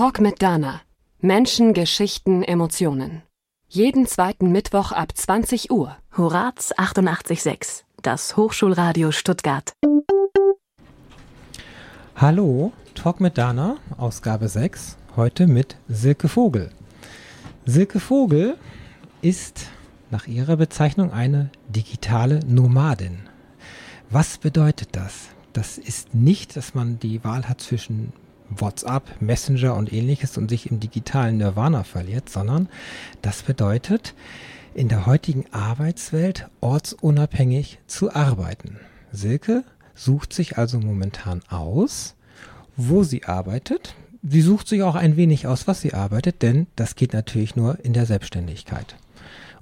Talk mit Dana. Menschen, Geschichten, Emotionen. Jeden zweiten Mittwoch ab 20 Uhr. Horaz 88.6, das Hochschulradio Stuttgart. Hallo, Talk mit Dana, Ausgabe 6, heute mit Silke Vogel. Silke Vogel ist nach ihrer Bezeichnung eine digitale Nomadin. Was bedeutet das? Das ist nicht, dass man die Wahl hat zwischen WhatsApp, Messenger und ähnliches und sich im digitalen Nirvana verliert, sondern das bedeutet, in der heutigen Arbeitswelt ortsunabhängig zu arbeiten. Silke sucht sich also momentan aus, wo sie arbeitet. Sie sucht sich auch ein wenig aus, was sie arbeitet, denn das geht natürlich nur in der Selbstständigkeit.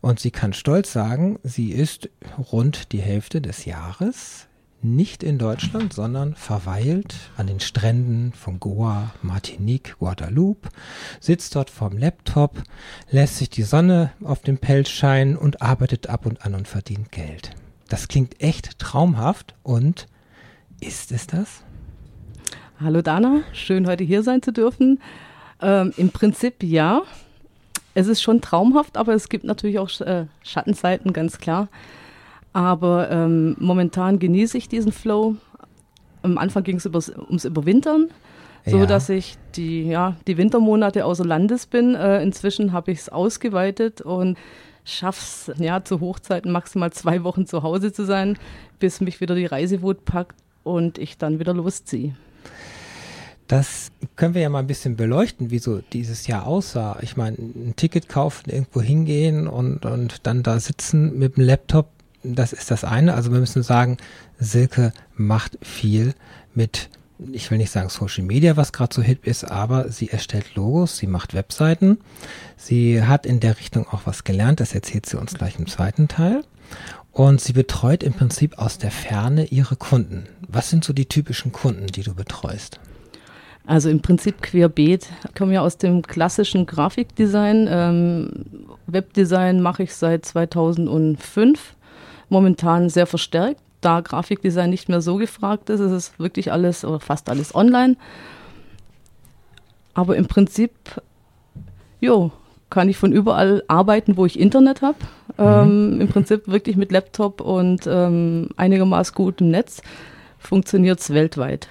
Und sie kann stolz sagen, sie ist rund die Hälfte des Jahres nicht in Deutschland, sondern verweilt an den Stränden von Goa, Martinique, Guadeloupe, sitzt dort vorm Laptop, lässt sich die Sonne auf dem Pelz scheinen und arbeitet ab und an und verdient Geld. Das klingt echt traumhaft und ist es das? Hallo Dana, schön heute hier sein zu dürfen. Ähm, Im Prinzip ja. Es ist schon traumhaft, aber es gibt natürlich auch äh, Schattenseiten, ganz klar. Aber ähm, momentan genieße ich diesen Flow. Am Anfang ging es ums Überwintern, so ja. dass ich die, ja, die Wintermonate außer Landes bin. Äh, inzwischen habe ich es ausgeweitet und schaffe es ja, zu Hochzeiten maximal zwei Wochen zu Hause zu sein, bis mich wieder die Reisewut packt und ich dann wieder losziehe. Das können wir ja mal ein bisschen beleuchten, wie so dieses Jahr aussah. Ich meine, ein Ticket kaufen, irgendwo hingehen und, und dann da sitzen mit dem Laptop das ist das eine. Also wir müssen sagen, Silke macht viel mit, ich will nicht sagen Social Media, was gerade so hip ist, aber sie erstellt Logos, sie macht Webseiten. Sie hat in der Richtung auch was gelernt, das erzählt sie uns gleich im zweiten Teil. Und sie betreut im Prinzip aus der Ferne ihre Kunden. Was sind so die typischen Kunden, die du betreust? Also im Prinzip querbeet. Ich komme ja aus dem klassischen Grafikdesign. Ähm, Webdesign mache ich seit 2005 momentan sehr verstärkt, da Grafikdesign nicht mehr so gefragt ist. Es ist wirklich alles oder fast alles online. Aber im Prinzip, jo, kann ich von überall arbeiten, wo ich Internet habe. Mhm. Ähm, Im Prinzip wirklich mit Laptop und ähm, einigermaßen gutem Netz funktioniert es weltweit.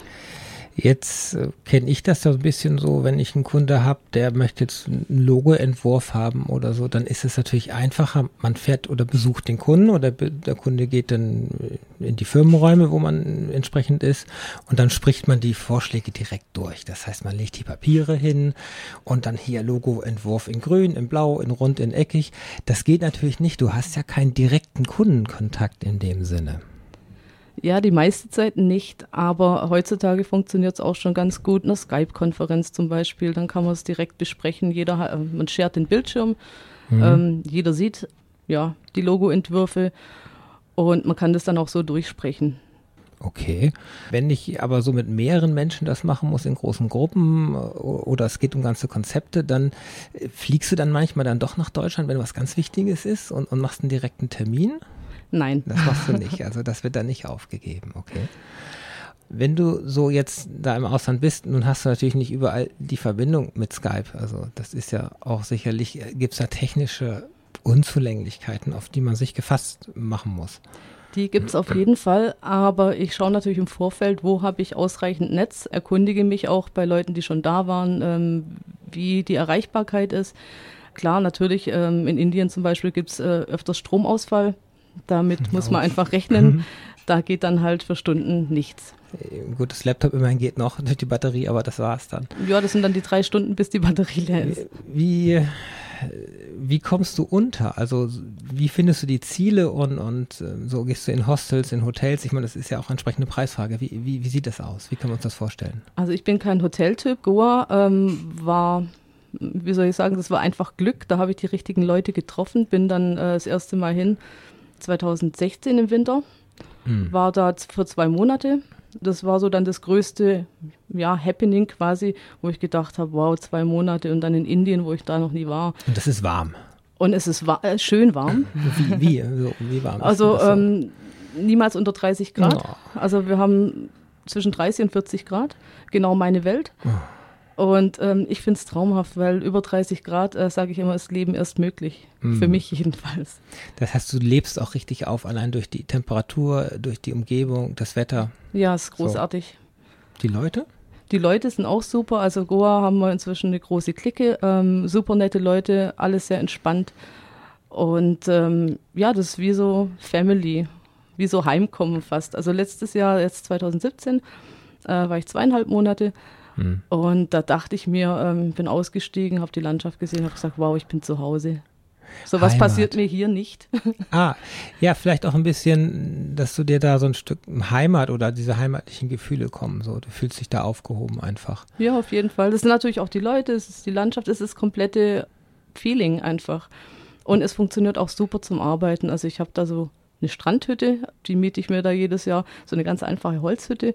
Jetzt äh, kenne ich das so ein bisschen so, wenn ich einen Kunde habe, der möchte jetzt einen Logoentwurf haben oder so, dann ist es natürlich einfacher. Man fährt oder besucht den Kunden oder der Kunde geht dann in die Firmenräume, wo man entsprechend ist und dann spricht man die Vorschläge direkt durch. Das heißt, man legt die Papiere hin und dann hier Logoentwurf in grün, in blau, in rund, in eckig. Das geht natürlich nicht. Du hast ja keinen direkten Kundenkontakt in dem Sinne. Ja, die meiste Zeit nicht, aber heutzutage funktioniert es auch schon ganz gut. Eine Skype-Konferenz zum Beispiel, dann kann man es direkt besprechen. Jeder, äh, man schert den Bildschirm, mhm. ähm, jeder sieht ja die Logoentwürfe und man kann das dann auch so durchsprechen. Okay. Wenn ich aber so mit mehreren Menschen das machen muss in großen Gruppen äh, oder es geht um ganze Konzepte, dann äh, fliegst du dann manchmal dann doch nach Deutschland, wenn was ganz Wichtiges ist und, und machst einen direkten Termin? Nein. Das machst du nicht. Also das wird dann nicht aufgegeben, okay. Wenn du so jetzt da im Ausland bist, nun hast du natürlich nicht überall die Verbindung mit Skype. Also das ist ja auch sicherlich, gibt es da technische Unzulänglichkeiten, auf die man sich gefasst machen muss. Die gibt es auf jeden Fall, aber ich schaue natürlich im Vorfeld, wo habe ich ausreichend Netz, erkundige mich auch bei Leuten, die schon da waren, ähm, wie die Erreichbarkeit ist. Klar, natürlich, ähm, in Indien zum Beispiel gibt es äh, öfters Stromausfall. Damit muss man einfach rechnen. Mhm. Da geht dann halt für Stunden nichts. Gut, das Laptop immerhin geht noch durch die Batterie, aber das war's dann. Ja, das sind dann die drei Stunden, bis die Batterie leer ist. Wie, wie kommst du unter? Also wie findest du die Ziele und, und ähm, so gehst du in Hostels, in Hotels? Ich meine, das ist ja auch entsprechende Preisfrage. Wie, wie, wie sieht das aus? Wie können wir uns das vorstellen? Also ich bin kein Hoteltyp. Goa ähm, war wie soll ich sagen, das war einfach Glück. Da habe ich die richtigen Leute getroffen, bin dann äh, das erste Mal hin 2016 im Winter, hm. war da für zwei Monate. Das war so dann das größte ja, Happening quasi, wo ich gedacht habe, wow, zwei Monate und dann in Indien, wo ich da noch nie war. Und das ist warm. Und es ist wa äh, schön warm. Wie, wie, also, wie warm? Also so? ähm, niemals unter 30 Grad. Oh. Also wir haben zwischen 30 und 40 Grad. Genau meine Welt. Oh. Und ähm, ich finde es traumhaft, weil über 30 Grad, äh, sage ich immer, ist Leben erst möglich. Mhm. Für mich jedenfalls. Das heißt, du lebst auch richtig auf, allein durch die Temperatur, durch die Umgebung, das Wetter. Ja, ist großartig. So. Die Leute? Die Leute sind auch super. Also Goa haben wir inzwischen eine große Clique, ähm, super nette Leute, alles sehr entspannt. Und ähm, ja, das ist wie so Family, wie so Heimkommen fast. Also letztes Jahr, jetzt 2017, äh, war ich zweieinhalb Monate Mhm. Und da dachte ich mir, ähm, bin ausgestiegen, habe die Landschaft gesehen, habe gesagt, wow, ich bin zu Hause. So was passiert mir hier nicht. Ah, ja, vielleicht auch ein bisschen, dass du dir da so ein Stück Heimat oder diese heimatlichen Gefühle kommen. So, du fühlst dich da aufgehoben einfach. Ja, auf jeden Fall. Das sind natürlich auch die Leute, es ist die Landschaft, es ist das komplette Feeling einfach. Und es funktioniert auch super zum Arbeiten. Also ich habe da so eine Strandhütte, die miete ich mir da jedes Jahr, so eine ganz einfache Holzhütte.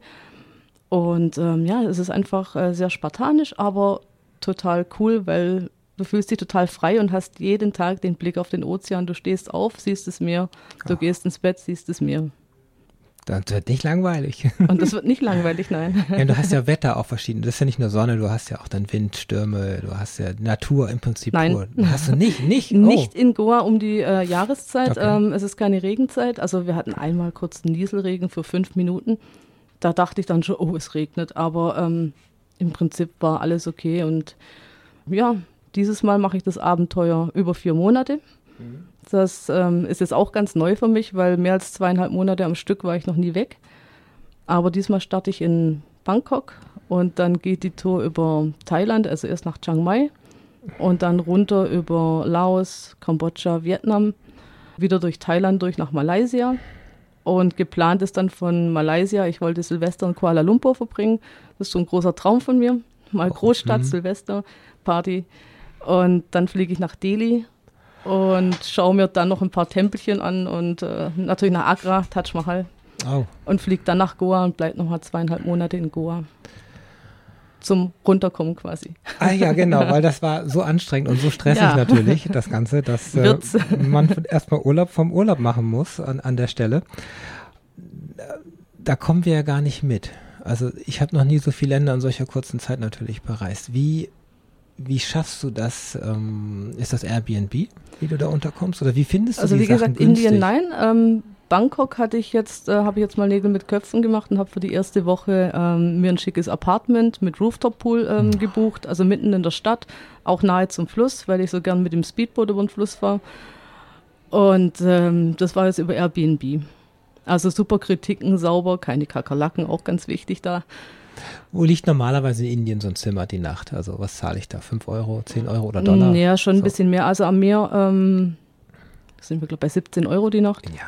Und ähm, ja, es ist einfach äh, sehr spartanisch, aber total cool, weil du fühlst dich total frei und hast jeden Tag den Blick auf den Ozean. Du stehst auf, siehst das Meer, du oh. gehst ins Bett, siehst das Meer. Das wird nicht langweilig. Und das wird nicht langweilig, nein. Ja, du hast ja Wetter auch verschieden. Das ist ja nicht nur Sonne, du hast ja auch dann Wind, Stürme, du hast ja Natur im Prinzip nein. pur. Hast du nicht, nicht? Oh. Nicht in Goa um die äh, Jahreszeit. Okay. Ähm, es ist keine Regenzeit. Also wir hatten einmal kurz einen Nieselregen für fünf Minuten da dachte ich dann schon, oh, es regnet. Aber ähm, im Prinzip war alles okay. Und ja, dieses Mal mache ich das Abenteuer über vier Monate. Das ähm, ist jetzt auch ganz neu für mich, weil mehr als zweieinhalb Monate am Stück war ich noch nie weg. Aber diesmal starte ich in Bangkok und dann geht die Tour über Thailand, also erst nach Chiang Mai und dann runter über Laos, Kambodscha, Vietnam, wieder durch Thailand durch nach Malaysia und geplant ist dann von Malaysia, ich wollte Silvester in Kuala Lumpur verbringen. Das ist so ein großer Traum von mir. Mal oh, Großstadt, mh. Silvester, Party. Und dann fliege ich nach Delhi und schaue mir dann noch ein paar Tempelchen an und äh, natürlich nach Agra, Taj Mahal. Oh. Und fliege dann nach Goa und bleibe nochmal zweieinhalb Monate in Goa zum Runterkommen quasi. Ah ja, genau, weil das war so anstrengend und so stressig ja. natürlich, das Ganze, dass äh, man erstmal Urlaub vom Urlaub machen muss an, an der Stelle. Da kommen wir ja gar nicht mit. Also ich habe noch nie so viele Länder in solcher kurzen Zeit natürlich bereist. Wie, wie schaffst du das? Ähm, ist das Airbnb, wie du da unterkommst? Oder wie findest du also Also wie gesagt, günstig? Indien nein. Ähm, Bangkok hatte ich jetzt, äh, habe ich jetzt mal Nägel mit Köpfen gemacht und habe für die erste Woche ähm, mir ein schickes Apartment mit Rooftop-Pool ähm, gebucht, also mitten in der Stadt, auch nahe zum Fluss, weil ich so gern mit dem Speedboot über den Fluss fahre. Und ähm, das war jetzt über Airbnb. Also super Kritiken, sauber, keine Kakerlaken, auch ganz wichtig da. Wo liegt normalerweise in Indien so ein Zimmer die Nacht? Also was zahle ich da? 5 Euro, 10 Euro oder Dollar? Ja, schon so. ein bisschen mehr. Also am Meer ähm, sind wir, glaube ich, bei 17 Euro die Nacht. Ja,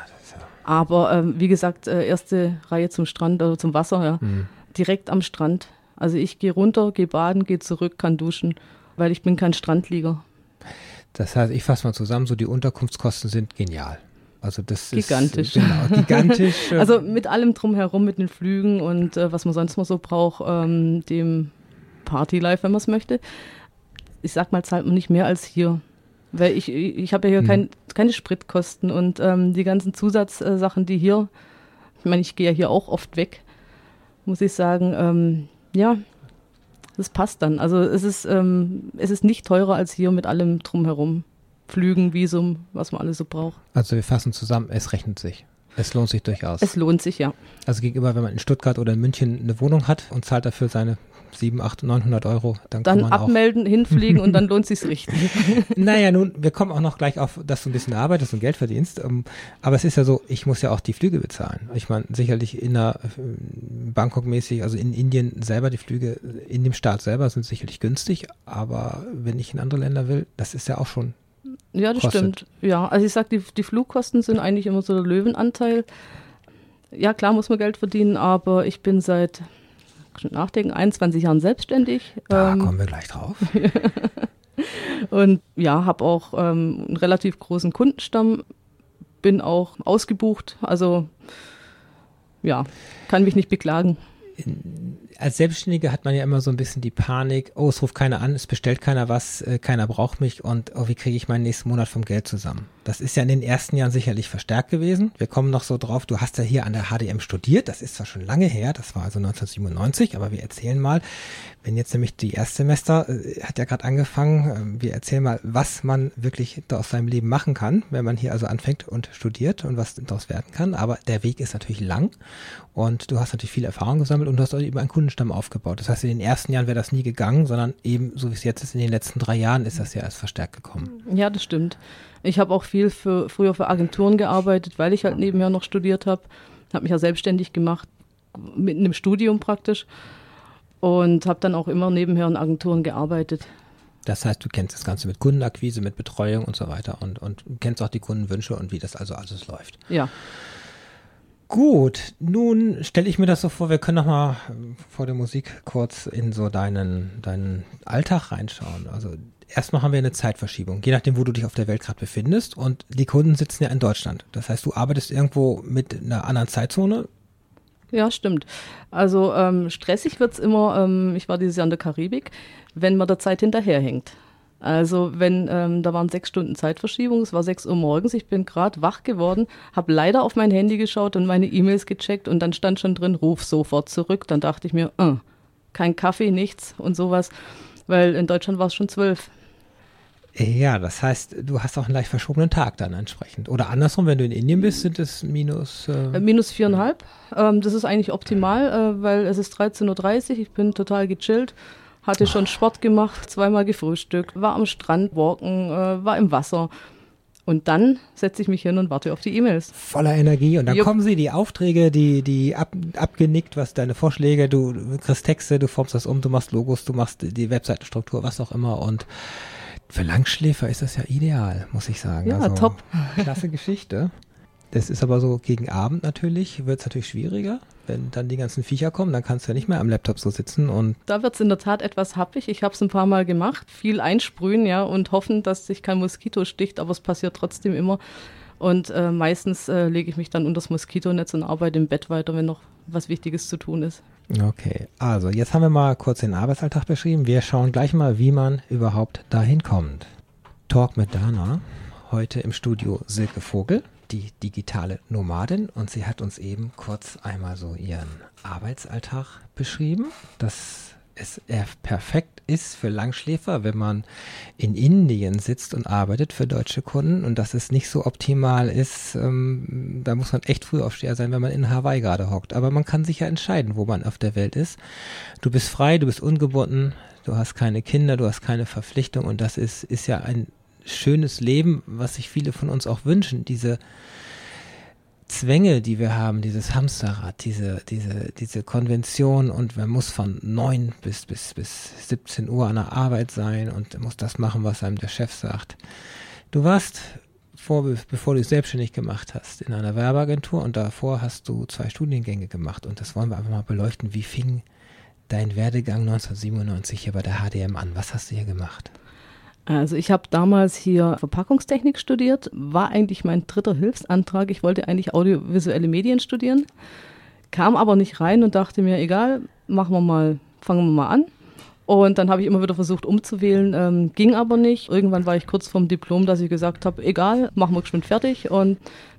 aber ähm, wie gesagt, äh, erste Reihe zum Strand oder zum Wasser, ja. Mhm. Direkt am Strand. Also ich gehe runter, gehe baden, gehe zurück, kann duschen, weil ich bin kein Strandlieger. Das heißt, ich fasse mal zusammen, so die Unterkunftskosten sind genial. Also das gigantisch. ist genau, gigantisch. also mit allem drumherum, mit den Flügen und äh, was man sonst mal so braucht, ähm, dem Partylife, wenn man es möchte. Ich sag mal, zahlt man nicht mehr als hier. Weil ich, ich habe ja hier mhm. kein, keine Spritkosten und ähm, die ganzen Zusatzsachen, die hier, ich meine, ich gehe ja hier auch oft weg, muss ich sagen, ähm, ja, das passt dann. Also es ist, ähm, es ist nicht teurer als hier mit allem drumherum. Flügen, Visum, was man alles so braucht. Also wir fassen zusammen, es rechnet sich. Es lohnt sich durchaus. Es lohnt sich, ja. Also gegenüber, wenn man in Stuttgart oder in München eine Wohnung hat und zahlt dafür seine 7, 8, 900 Euro, dann, dann kann man abmelden, hinfliegen und dann lohnt sich's richtig. naja, nun, wir kommen auch noch gleich auf, dass du ein bisschen arbeitest und Geld verdienst. Ähm, aber es ist ja so, ich muss ja auch die Flüge bezahlen. Ich meine, sicherlich in der äh, Bangkok-mäßig, also in Indien selber, die Flüge in dem Staat selber sind sicherlich günstig, aber wenn ich in andere Länder will, das ist ja auch schon ja, das kostet. stimmt. Ja, also ich sag, die, die Flugkosten sind eigentlich immer so der Löwenanteil. Ja, klar muss man Geld verdienen, aber ich bin seit nachdenken, 21 Jahren selbstständig. Da ähm, kommen wir gleich drauf. und ja, habe auch ähm, einen relativ großen Kundenstamm, bin auch ausgebucht, also ja, kann mich nicht beklagen. Als Selbstständige hat man ja immer so ein bisschen die Panik, oh, es ruft keiner an, es bestellt keiner was, äh, keiner braucht mich und oh, wie kriege ich meinen nächsten Monat vom Geld zusammen? Das ist ja in den ersten Jahren sicherlich verstärkt gewesen. Wir kommen noch so drauf, du hast ja hier an der HDM studiert, das ist zwar schon lange her, das war also 1997, aber wir erzählen mal, wenn jetzt nämlich die Erstsemester, äh, hat ja gerade angefangen, äh, wir erzählen mal, was man wirklich da aus seinem Leben machen kann, wenn man hier also anfängt und studiert und was daraus werden kann. Aber der Weg ist natürlich lang und du hast natürlich viel Erfahrung gesammelt und du hast auch eben einen Kundenstamm aufgebaut. Das heißt, in den ersten Jahren wäre das nie gegangen, sondern eben, so wie es jetzt ist, in den letzten drei Jahren ist das ja erst verstärkt gekommen. Ja, das stimmt. Ich habe auch viel für, früher für Agenturen gearbeitet, weil ich halt nebenher noch studiert habe. Habe mich ja selbstständig gemacht, mit einem Studium praktisch und habe dann auch immer nebenher in Agenturen gearbeitet. Das heißt, du kennst das Ganze mit Kundenakquise, mit Betreuung und so weiter und, und kennst auch die Kundenwünsche und wie das also alles läuft. Ja. Gut, nun stelle ich mir das so vor, wir können noch mal vor der Musik kurz in so deinen, deinen Alltag reinschauen. Also erstmal haben wir eine Zeitverschiebung, je nachdem, wo du dich auf der Welt gerade befindest und die Kunden sitzen ja in Deutschland. Das heißt, du arbeitest irgendwo mit einer anderen Zeitzone, ja, stimmt. Also ähm, stressig wird es immer, ähm, ich war dieses Jahr in der Karibik, wenn man der Zeit hinterherhängt. Also wenn, ähm, da waren sechs Stunden Zeitverschiebung, es war sechs Uhr morgens, ich bin gerade wach geworden, habe leider auf mein Handy geschaut und meine E-Mails gecheckt und dann stand schon drin, ruf sofort zurück. Dann dachte ich mir, äh, kein Kaffee, nichts und sowas, weil in Deutschland war es schon zwölf. Ja, das heißt, du hast auch einen leicht verschobenen Tag dann entsprechend. Oder andersrum, wenn du in Indien bist, sind es minus. Äh, äh minus viereinhalb. Ähm, das ist eigentlich optimal, äh, weil es ist 13.30 Uhr. Ich bin total gechillt. Hatte schon Sport gemacht, zweimal gefrühstückt, war am Strand walken, äh, war im Wasser. Und dann setze ich mich hin und warte auf die E-Mails. Voller Energie. Und dann Jupp. kommen sie, die Aufträge, die, die ab, abgenickt, was deine Vorschläge, du kriegst Texte, du formst das um, du machst Logos, du machst die Webseitenstruktur, was auch immer. Und für Langschläfer ist das ja ideal, muss ich sagen. Ja, also, top. Klasse Geschichte. Das ist aber so gegen Abend natürlich, wird es natürlich schwieriger. Wenn dann die ganzen Viecher kommen, dann kannst du ja nicht mehr am Laptop so sitzen und. Da wird es in der Tat etwas happig. Ich habe es ein paar Mal gemacht. Viel einsprühen, ja, und hoffen, dass sich kein Moskito sticht, aber es passiert trotzdem immer. Und äh, meistens äh, lege ich mich dann unter das Moskitonetz und arbeite im Bett weiter, wenn noch was Wichtiges zu tun ist. Okay, also jetzt haben wir mal kurz den Arbeitsalltag beschrieben. Wir schauen gleich mal, wie man überhaupt dahin kommt. Talk mit Dana. Heute im Studio Silke Vogel, die digitale Nomadin. Und sie hat uns eben kurz einmal so ihren Arbeitsalltag beschrieben. Das es perfekt ist für Langschläfer, wenn man in Indien sitzt und arbeitet für deutsche Kunden und dass es nicht so optimal ist, ähm, da muss man echt früh aufsteher sein, wenn man in Hawaii gerade hockt. Aber man kann sich ja entscheiden, wo man auf der Welt ist. Du bist frei, du bist ungebunden, du hast keine Kinder, du hast keine Verpflichtung und das ist, ist ja ein schönes Leben, was sich viele von uns auch wünschen, diese Zwänge, die wir haben, dieses Hamsterrad, diese, diese, diese Konvention und man muss von neun bis, bis, bis 17 Uhr an der Arbeit sein und muss das machen, was einem der Chef sagt. Du warst, vor, bevor du dich selbstständig gemacht hast, in einer Werbeagentur und davor hast du zwei Studiengänge gemacht und das wollen wir einfach mal beleuchten. Wie fing dein Werdegang 1997 hier bei der HDM an? Was hast du hier gemacht? Also ich habe damals hier Verpackungstechnik studiert, war eigentlich mein dritter Hilfsantrag. Ich wollte eigentlich audiovisuelle Medien studieren, kam aber nicht rein und dachte mir, egal, machen wir mal, fangen wir mal an. Und dann habe ich immer wieder versucht umzuwählen, ähm, ging aber nicht. Irgendwann war ich kurz vorm Diplom, dass ich gesagt habe, egal, machen wir geschwind fertig. Und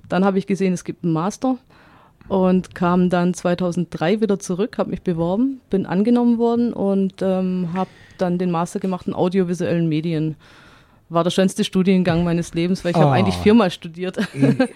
dann habe ich gesehen, es gibt einen Master und kam dann 2003 wieder zurück, habe mich beworben, bin angenommen worden und ähm, habe dann den Master gemacht in audiovisuellen Medien. War der schönste Studiengang meines Lebens, weil ich oh. habe eigentlich viermal studiert.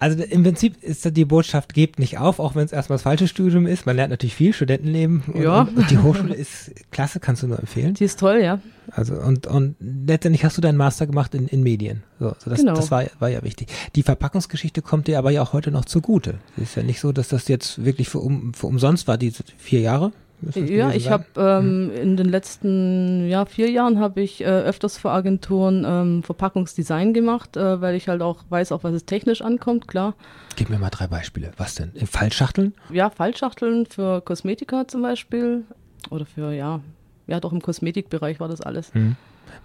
Also im Prinzip ist die Botschaft, gebt nicht auf, auch wenn es erstmal das falsche Studium ist. Man lernt natürlich viel, Studentenleben. Und, ja. Und die Hochschule ist klasse, kannst du nur empfehlen. Die ist toll, ja. Also und, und letztendlich hast du deinen Master gemacht in, in Medien. So, so das, genau. das war, war ja wichtig. Die Verpackungsgeschichte kommt dir aber ja auch heute noch zugute. Es ist ja nicht so, dass das jetzt wirklich für, um, für umsonst war, diese vier Jahre. Ja, ich habe ähm, in den letzten ja, vier Jahren habe ich äh, öfters für Agenturen ähm, Verpackungsdesign gemacht, äh, weil ich halt auch weiß, auf was es technisch ankommt, klar. Gib mir mal drei Beispiele. Was denn? Fallschachteln? Ja, Fallschachteln für Kosmetika zum Beispiel oder für ja ja doch im Kosmetikbereich war das alles. Hm.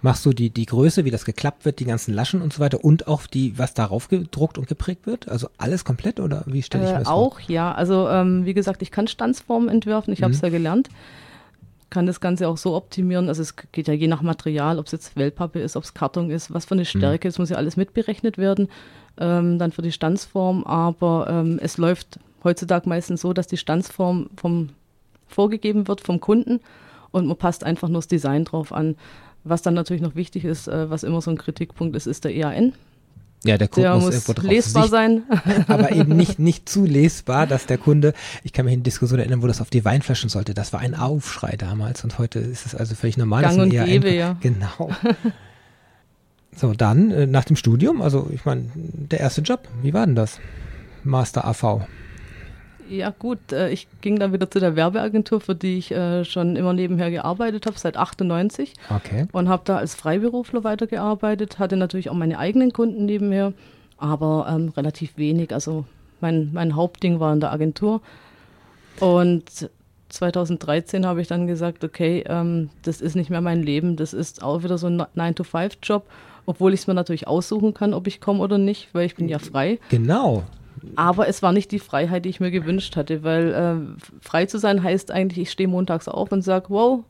Machst du die, die Größe, wie das geklappt wird, die ganzen Laschen und so weiter und auch die, was darauf gedruckt und geprägt wird? Also alles komplett oder wie stelle ich mir äh, das Auch, vor? ja. Also ähm, wie gesagt, ich kann Stanzformen entwerfen, ich habe es Mhm. ja gelernt. Kann das Ganze auch so optimieren. Also es geht ja je nach Material, ob es jetzt Wellpappe ist, ob es Karton ist, was für eine Stärke, es muss ja alles mitberechnet werden, ähm, dann für die Stanzform. Aber ähm, es läuft heutzutage meistens so, dass die Stanzform vom vorgegeben wird vom Kunden und man passt einfach nur das Design drauf an. Was dann natürlich noch wichtig ist, äh, was immer so ein Kritikpunkt ist, ist der EAN. Ja, der Code Der muss, irgendwo drauf lesbar sein. aber eben nicht, nicht zu lesbar, dass der Kunde, ich kann mich in Diskussionen erinnern, wo das auf die Weinflaschen sollte. Das war ein Aufschrei damals und heute ist es also völlig normal. Gang und EAN gäbe, ja. Genau. So, dann äh, nach dem Studium, also ich meine, der erste Job, wie war denn das? Master AV. Ja gut, äh, ich ging dann wieder zu der Werbeagentur, für die ich äh, schon immer nebenher gearbeitet habe, seit 98 Okay. und habe da als Freiberufler weitergearbeitet, hatte natürlich auch meine eigenen Kunden nebenher, aber ähm, relativ wenig. Also mein, mein Hauptding war in der Agentur und 2013 habe ich dann gesagt, okay, ähm, das ist nicht mehr mein Leben, das ist auch wieder so ein 9-to-5-Job, obwohl ich es mir natürlich aussuchen kann, ob ich komme oder nicht, weil ich bin ja frei. Genau. Aber es war nicht die Freiheit, die ich mir gewünscht hatte, weil äh, frei zu sein heißt eigentlich, ich stehe montags auf und sage, wow,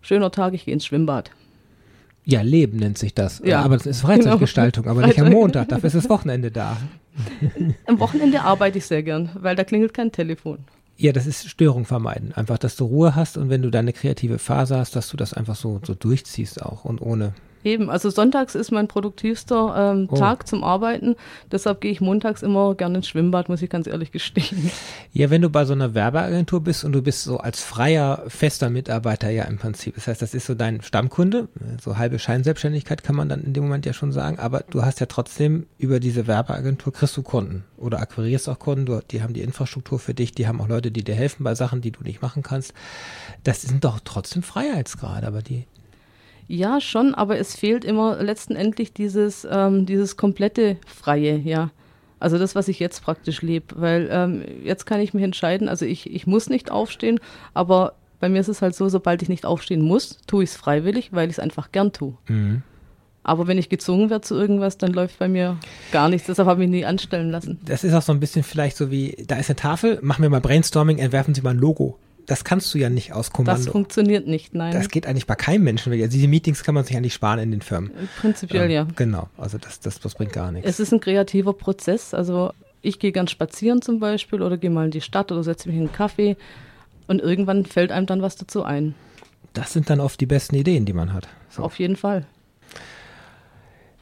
schöner Tag, ich gehe ins Schwimmbad. Ja, Leben nennt sich das. Ja, aber das ist Freizeitgestaltung, genau. aber nicht am Freizeit. Montag. Dafür ist das Wochenende da. Am Wochenende arbeite ich sehr gern, weil da klingelt kein Telefon. Ja, das ist Störung vermeiden. Einfach, dass du Ruhe hast und wenn du deine kreative Phase hast, dass du das einfach so, so durchziehst auch und ohne. Eben, also sonntags ist mein produktivster ähm, Oh. Tag zum Arbeiten. Deshalb gehe ich montags immer gerne ins Schwimmbad, muss ich ganz ehrlich gestehen. Ja, wenn du bei so einer Werbeagentur bist und du bist so als freier, fester Mitarbeiter ja im Prinzip. Das heißt, das ist so dein Stammkunde. So halbe Scheinselbstständigkeit kann man dann in dem Moment ja schon sagen. Aber du hast ja trotzdem über diese Werbeagentur kriegst du Kunden oder akquirierst auch Kunden. Du, die haben die Infrastruktur für dich. Die haben auch Leute, die dir helfen bei Sachen, die du nicht machen kannst. Das sind doch trotzdem Freiheitsgrade, aber die. Ja, schon, aber es fehlt immer letztendlich dieses, ähm, dieses komplette Freie, ja. Also das, was ich jetzt praktisch lebe, weil ähm, jetzt kann ich mich entscheiden, also ich, ich muss nicht aufstehen, aber bei mir ist es halt so, sobald ich nicht aufstehen muss, tue ich es freiwillig, weil ich es einfach gern tue. Mhm. Aber wenn ich gezwungen werde zu irgendwas, dann läuft bei mir gar nichts. Deshalb habe ich mich nie anstellen lassen. Das ist auch so ein bisschen vielleicht so wie, da ist eine Tafel, machen wir mal Brainstorming, entwerfen Sie mal ein Logo. Das kannst du ja nicht aus Das Kommando. funktioniert nicht, nein. Das geht eigentlich bei keinem Menschen. Also diese Meetings kann man sich eigentlich sparen in den Firmen. Prinzipiell ja. Genau, also das, das, das bringt gar nichts. Es ist ein kreativer Prozess. Also ich gehe gern spazieren zum Beispiel oder gehe mal in die Stadt oder setze mich in einen Kaffee und irgendwann fällt einem dann was dazu ein. Das sind dann oft die besten Ideen, die man hat. So. Auf jeden Fall.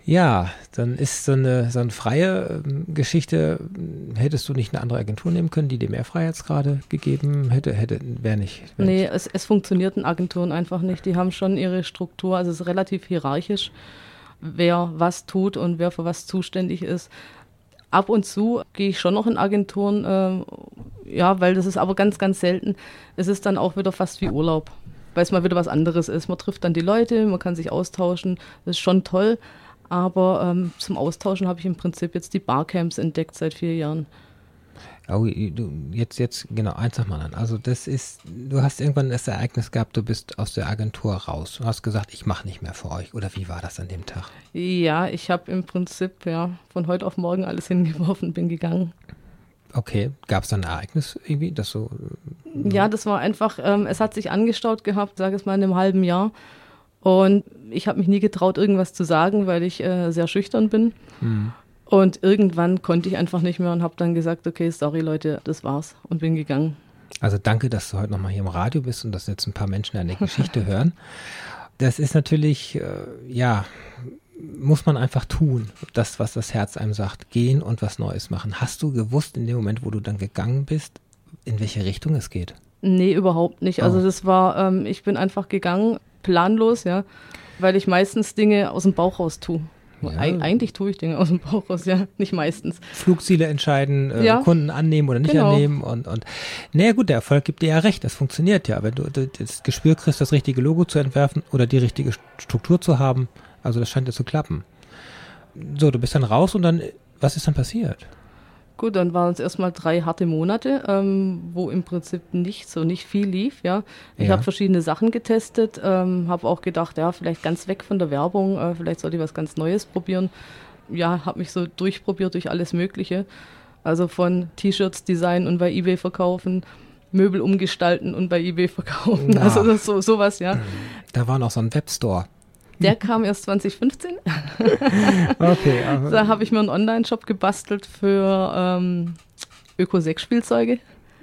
Ja, dann ist so eine, so eine freie ähm, Geschichte, ähm, hättest du nicht eine andere Agentur nehmen können, die dir mehr Freiheitsgrade gegeben hätte, hätte, wäre nicht. Wär Nee, nicht. es, es funktioniert in Agenturen einfach nicht. Die haben schon ihre Struktur, also es ist relativ hierarchisch, wer was tut und wer für was zuständig ist. Ab und zu gehe ich schon noch in Agenturen, ähm, ja, weil das ist aber ganz, ganz selten. Es ist dann auch wieder fast wie Urlaub, weil es mal wieder was anderes ist. Man trifft dann die Leute, man kann sich austauschen, das ist schon toll. Aber ähm, zum Austauschen habe ich im Prinzip jetzt die Barcamps entdeckt seit vier Jahren. Oh, du, jetzt, jetzt, genau, eins dem anderen. Also das ist, du hast irgendwann das Ereignis gehabt, du bist aus der Agentur raus. Du hast gesagt, ich mache nicht mehr für euch. Oder wie war das an dem Tag? Ja, ich habe im Prinzip ja von heute auf morgen alles hingeworfen, bin gegangen. Okay, gab es dann ein Ereignis irgendwie, das so, Ja, das war einfach, ähm, es hat sich angestaut gehabt, sage es mal in einem halben Jahr. Und ich habe mich nie getraut, irgendwas zu sagen, weil ich äh, sehr schüchtern bin. Und irgendwann konnte ich einfach nicht mehr und habe dann gesagt, okay, sorry Leute, das war's und bin gegangen. Also danke, dass du heute nochmal hier im Radio bist und dass jetzt ein paar Menschen deine Geschichte hören. Das ist natürlich, äh, ja, muss man einfach tun, das, was das Herz einem sagt, gehen und was Neues machen. Hast du gewusst in dem Moment, wo du dann gegangen bist, in welche Richtung es geht? Nee, überhaupt nicht. Also Oh. das war, ähm, ich bin einfach gegangen, planlos, ja, weil ich meistens Dinge aus dem Bauch raus tue. Ja. Eig eigentlich tue ich Dinge aus dem Bauch raus, ja, nicht meistens. Flugziele entscheiden, äh, Ja. Kunden annehmen oder nicht Genau. annehmen und, und naja gut, der Erfolg gibt dir ja recht, das funktioniert ja. Wenn du das Gespür kriegst, das richtige Logo zu entwerfen oder die richtige Struktur zu haben, also das scheint ja zu klappen. So, du bist dann raus und dann, was ist dann passiert? Gut, dann waren es erstmal drei harte Monate, ähm, wo im Prinzip nicht so nicht viel lief. Ja, ich Ja. habe verschiedene Sachen getestet, ähm, habe auch gedacht, ja, vielleicht ganz weg von der Werbung, äh, vielleicht sollte ich was ganz Neues probieren. Ja, habe mich so durchprobiert durch alles Mögliche. Also von T-Shirts designen und bei eBay verkaufen, Möbel umgestalten und bei eBay verkaufen. Na. Also so sowas, ja. Da war noch so ein Webstore. Der kam erst 2015. Okay, aber Da habe ich mir einen Online-Shop gebastelt für ähm, Öko-6-Spielzeuge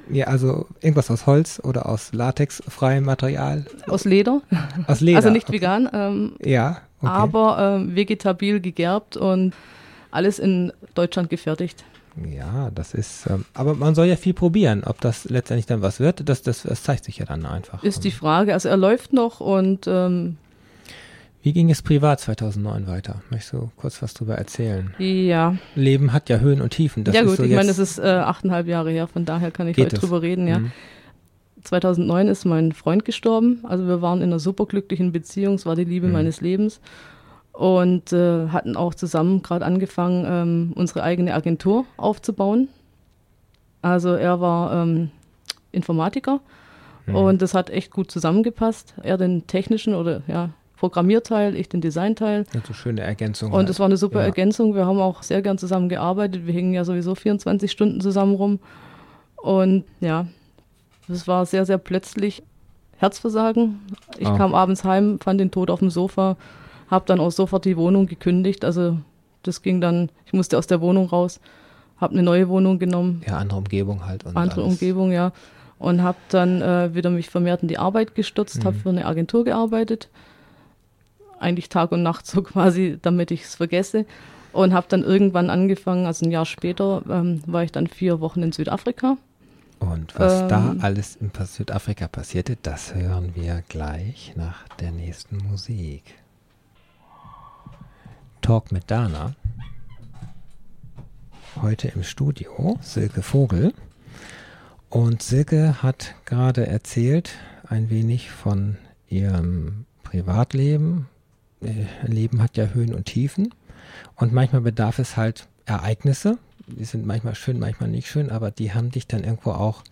ja, also irgendwas aus Holz oder aus latexfreiem Material, aus Leder. aus Leder. Also nicht okay. vegan, ähm, Ja, okay. aber ähm, vegetabil gegerbt und alles in Deutschland gefertigt. Ja, das ist, ähm, aber man soll ja viel probieren. Ob das letztendlich dann was wird, das, das, das zeigt sich ja dann einfach. Ist die Frage. Also er läuft noch und ähm, Wie ging es privat 2009 weiter? Möchtest du kurz was drüber erzählen? ja, Leben hat ja Höhen und Tiefen. Das ja gut, so ich meine, es ist äh, achteinhalb Jahre her, von daher kann ich heute es? drüber reden, ja. Mhm. 2009 ist mein Freund gestorben. Also wir waren in einer superglücklichen Beziehung, es war die Liebe Mhm. meines Lebens und äh, hatten auch zusammen gerade angefangen, ähm, unsere eigene Agentur aufzubauen. Also er war ähm, Informatiker Mhm. und das hat echt gut zusammengepasst. Er den technischen oder ja, Programmierteil, ich den Designteil. Ja, so schöne Ergänzung. Und halt. es war eine super Ja. Ergänzung. Wir haben auch sehr gern zusammen gearbeitet. Wir hingen ja sowieso 24 Stunden zusammen rum. Und ja, das war sehr, sehr plötzlich. Herzversagen. Ich Oh. kam abends heim, fand den Tod auf dem Sofa, habe dann auch sofort die Wohnung gekündigt. Also das ging dann, ich musste aus der Wohnung raus, habe eine neue Wohnung genommen, Ja, andere Umgebung halt. Und andere alles. Umgebung, ja. Und habe dann äh, wieder mich vermehrt in die Arbeit gestürzt, Mhm. habe für eine Agentur gearbeitet. Eigentlich Tag und Nacht so quasi, damit ich es vergesse. Und habe dann irgendwann angefangen, also ein Jahr später, ähm, war ich dann vier Wochen in Südafrika. Und was da Ähm. alles in Südafrika passierte, das hören wir gleich nach der nächsten Musik. Talk mit Dana. Heute im Studio Silke Vogel. Und Silke hat gerade erzählt ein wenig von ihrem Privatleben. Äh, Leben hat ja Höhen und Tiefen. Und manchmal bedarf es halt Ereignisse. Die sind manchmal schön, manchmal nicht schön, aber die haben dich dann irgendwo auch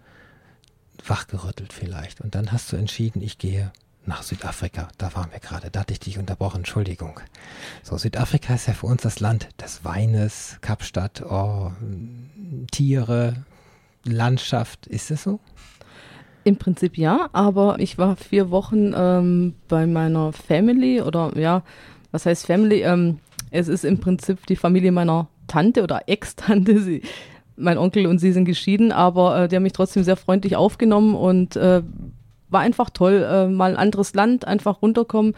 wachgerüttelt vielleicht. Und dann hast du entschieden, ich gehe nach Südafrika. Da waren wir gerade. Da hatte ich dich unterbrochen. Entschuldigung. So, Südafrika ist ja für uns das Land des Weines, Kapstadt, oh, Tiere, Landschaft. Ist es so? Im Prinzip ja, aber ich war vier Wochen ähm, bei meiner Family oder ja, was heißt Family? Ähm, es ist im Prinzip die Familie meiner Tante oder Ex-Tante. Sie, mein Onkel und sie sind geschieden, aber äh, die haben mich trotzdem sehr freundlich aufgenommen und äh, war einfach toll. Äh, mal ein anderes Land, einfach runterkommen.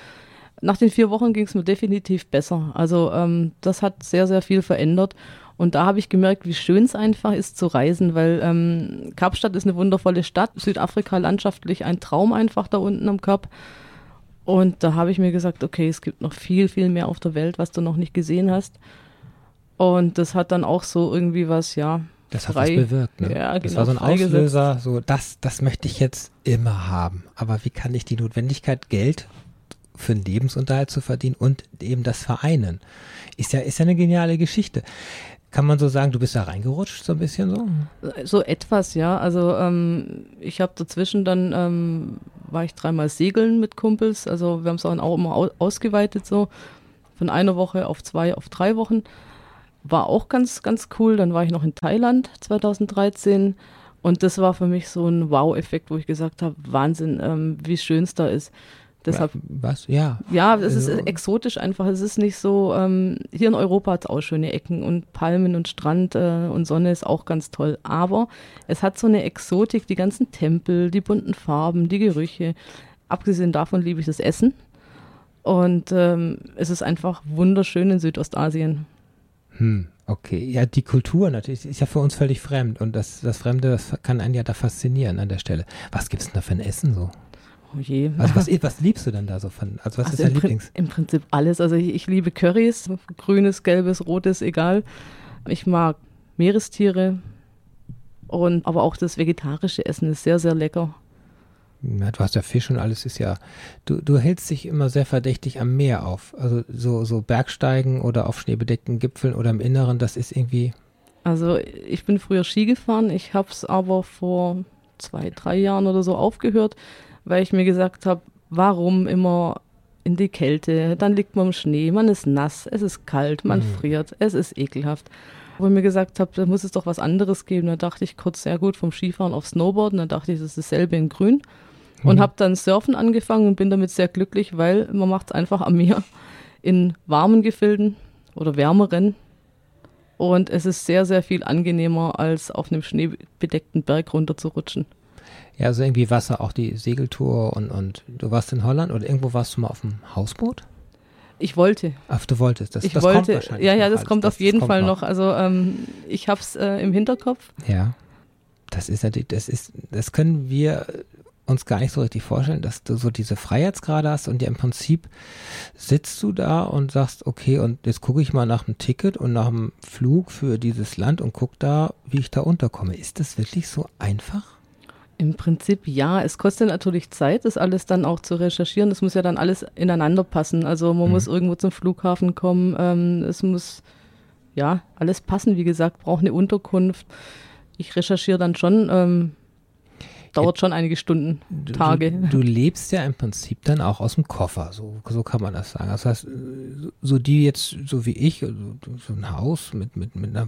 Nach den vier Wochen ging es mir definitiv besser. Also ähm, das hat sehr, sehr viel verändert. Und da habe ich gemerkt, wie schön es einfach ist zu reisen, weil ähm, Kapstadt ist eine wundervolle Stadt, Südafrika landschaftlich ein Traum einfach da unten am Kap. Und da habe ich mir gesagt, okay, es gibt noch viel, viel mehr auf der Welt, was du noch nicht gesehen hast. Und das hat dann auch so irgendwie was, ja. Das hat frei- was bewirkt. Ne? Ja, das genau, war so ein. Auslöser, so das, das möchte ich jetzt immer haben. Aber wie kann ich die Notwendigkeit, Geld für den Lebensunterhalt zu verdienen und eben das vereinen? Ist ja, ist ja eine geniale Geschichte. Kann man so sagen, du bist da reingerutscht so ein bisschen so? So etwas, ja. Also ähm, ich habe dazwischen dann, ähm, war ich dreimal segeln mit Kumpels. Also wir haben es auch immer au- ausgeweitet so. Von einer Woche auf zwei, auf drei Wochen. War auch ganz, ganz cool. Dann war ich noch in Thailand 2013. Und das war für mich so ein Wow-Effekt, wo ich gesagt habe, Wahnsinn, ähm, wie schön es da ist. Deshalb Was? Ja. ja, es ist Also- exotisch einfach. Es ist nicht so, ähm, hier in Europa hat es auch schöne Ecken und Palmen und Strand äh, und Sonne ist auch ganz toll. Aber es hat so eine Exotik, die ganzen Tempel, die bunten Farben, die Gerüche. Abgesehen davon liebe ich das Essen. Und ähm, es ist einfach wunderschön in Südostasien. Hm, okay. Ja, die Kultur natürlich ist ja für uns völlig fremd und das, das Fremde das kann einen ja da faszinieren an der Stelle. Was gibt's denn da für ein Essen so? Oh je. Also was, was liebst du denn da so von? Also was Also ist dein im, Prin- Lieblings? Im Prinzip alles. Also ich, ich liebe Currys, grünes, gelbes, rotes, egal. Ich mag Meerestiere und aber auch das vegetarische Essen ist sehr, sehr lecker. Ja, du hast ja Fisch und alles ist ja. Du, du hältst dich immer sehr verdächtig am Meer auf. Also so, so Bergsteigen oder auf schneebedeckten Gipfeln oder im Inneren, das ist irgendwie Also ich bin früher Ski gefahren, ich habe es aber vor zwei, drei Jahren oder so aufgehört, weil ich mir gesagt habe, warum immer in die Kälte, dann liegt man im Schnee, man ist nass, es ist kalt, man mhm. friert, es ist ekelhaft. Wo ich mir gesagt habe, da muss es doch was anderes geben. Da dachte ich kurz, sehr gut, vom Skifahren auf Snowboarden, dann dachte ich, das ist dasselbe in grün. Und mhm. habe dann Surfen angefangen und bin damit sehr glücklich, weil man macht es einfach am Meer in warmen Gefilden oder wärmeren. Und es ist sehr, sehr viel angenehmer, als auf einem schneebedeckten Berg runter zu rutschen. Ja, also irgendwie Wasser, auch die Segeltour und, und du warst in Holland oder irgendwo warst du mal auf dem Hausboot? Ich wollte. Ach, du wolltest. Das, ich das wollte, kommt wahrscheinlich Ja, ja, das kommt das, auf jeden kommt Fall noch. noch. Also ähm, ich habe es äh, im Hinterkopf. Ja, das ist natürlich, das ist, das können wir uns gar nicht so richtig vorstellen, dass du so diese Freiheitsgrade hast und ja im Prinzip sitzt du da und sagst, okay, und jetzt gucke ich mal nach dem Ticket und nach dem Flug für dieses Land und guck da, wie ich da unterkomme. Ist das wirklich so einfach? Im Prinzip ja. Es kostet natürlich Zeit, das alles dann auch zu recherchieren. Das muss ja dann alles ineinander passen. Also man mhm. muss irgendwo zum Flughafen kommen. Ähm, es muss ja alles passen. Wie gesagt, braucht eine Unterkunft. Ich recherchiere dann schon. Ähm, dauert schon einige Stunden, Tage. Du, du, lebst ja im Prinzip dann auch aus dem Koffer, so, so kann man das sagen. Das heißt, so die jetzt, so wie ich, so ein Haus mit, mit, mit einem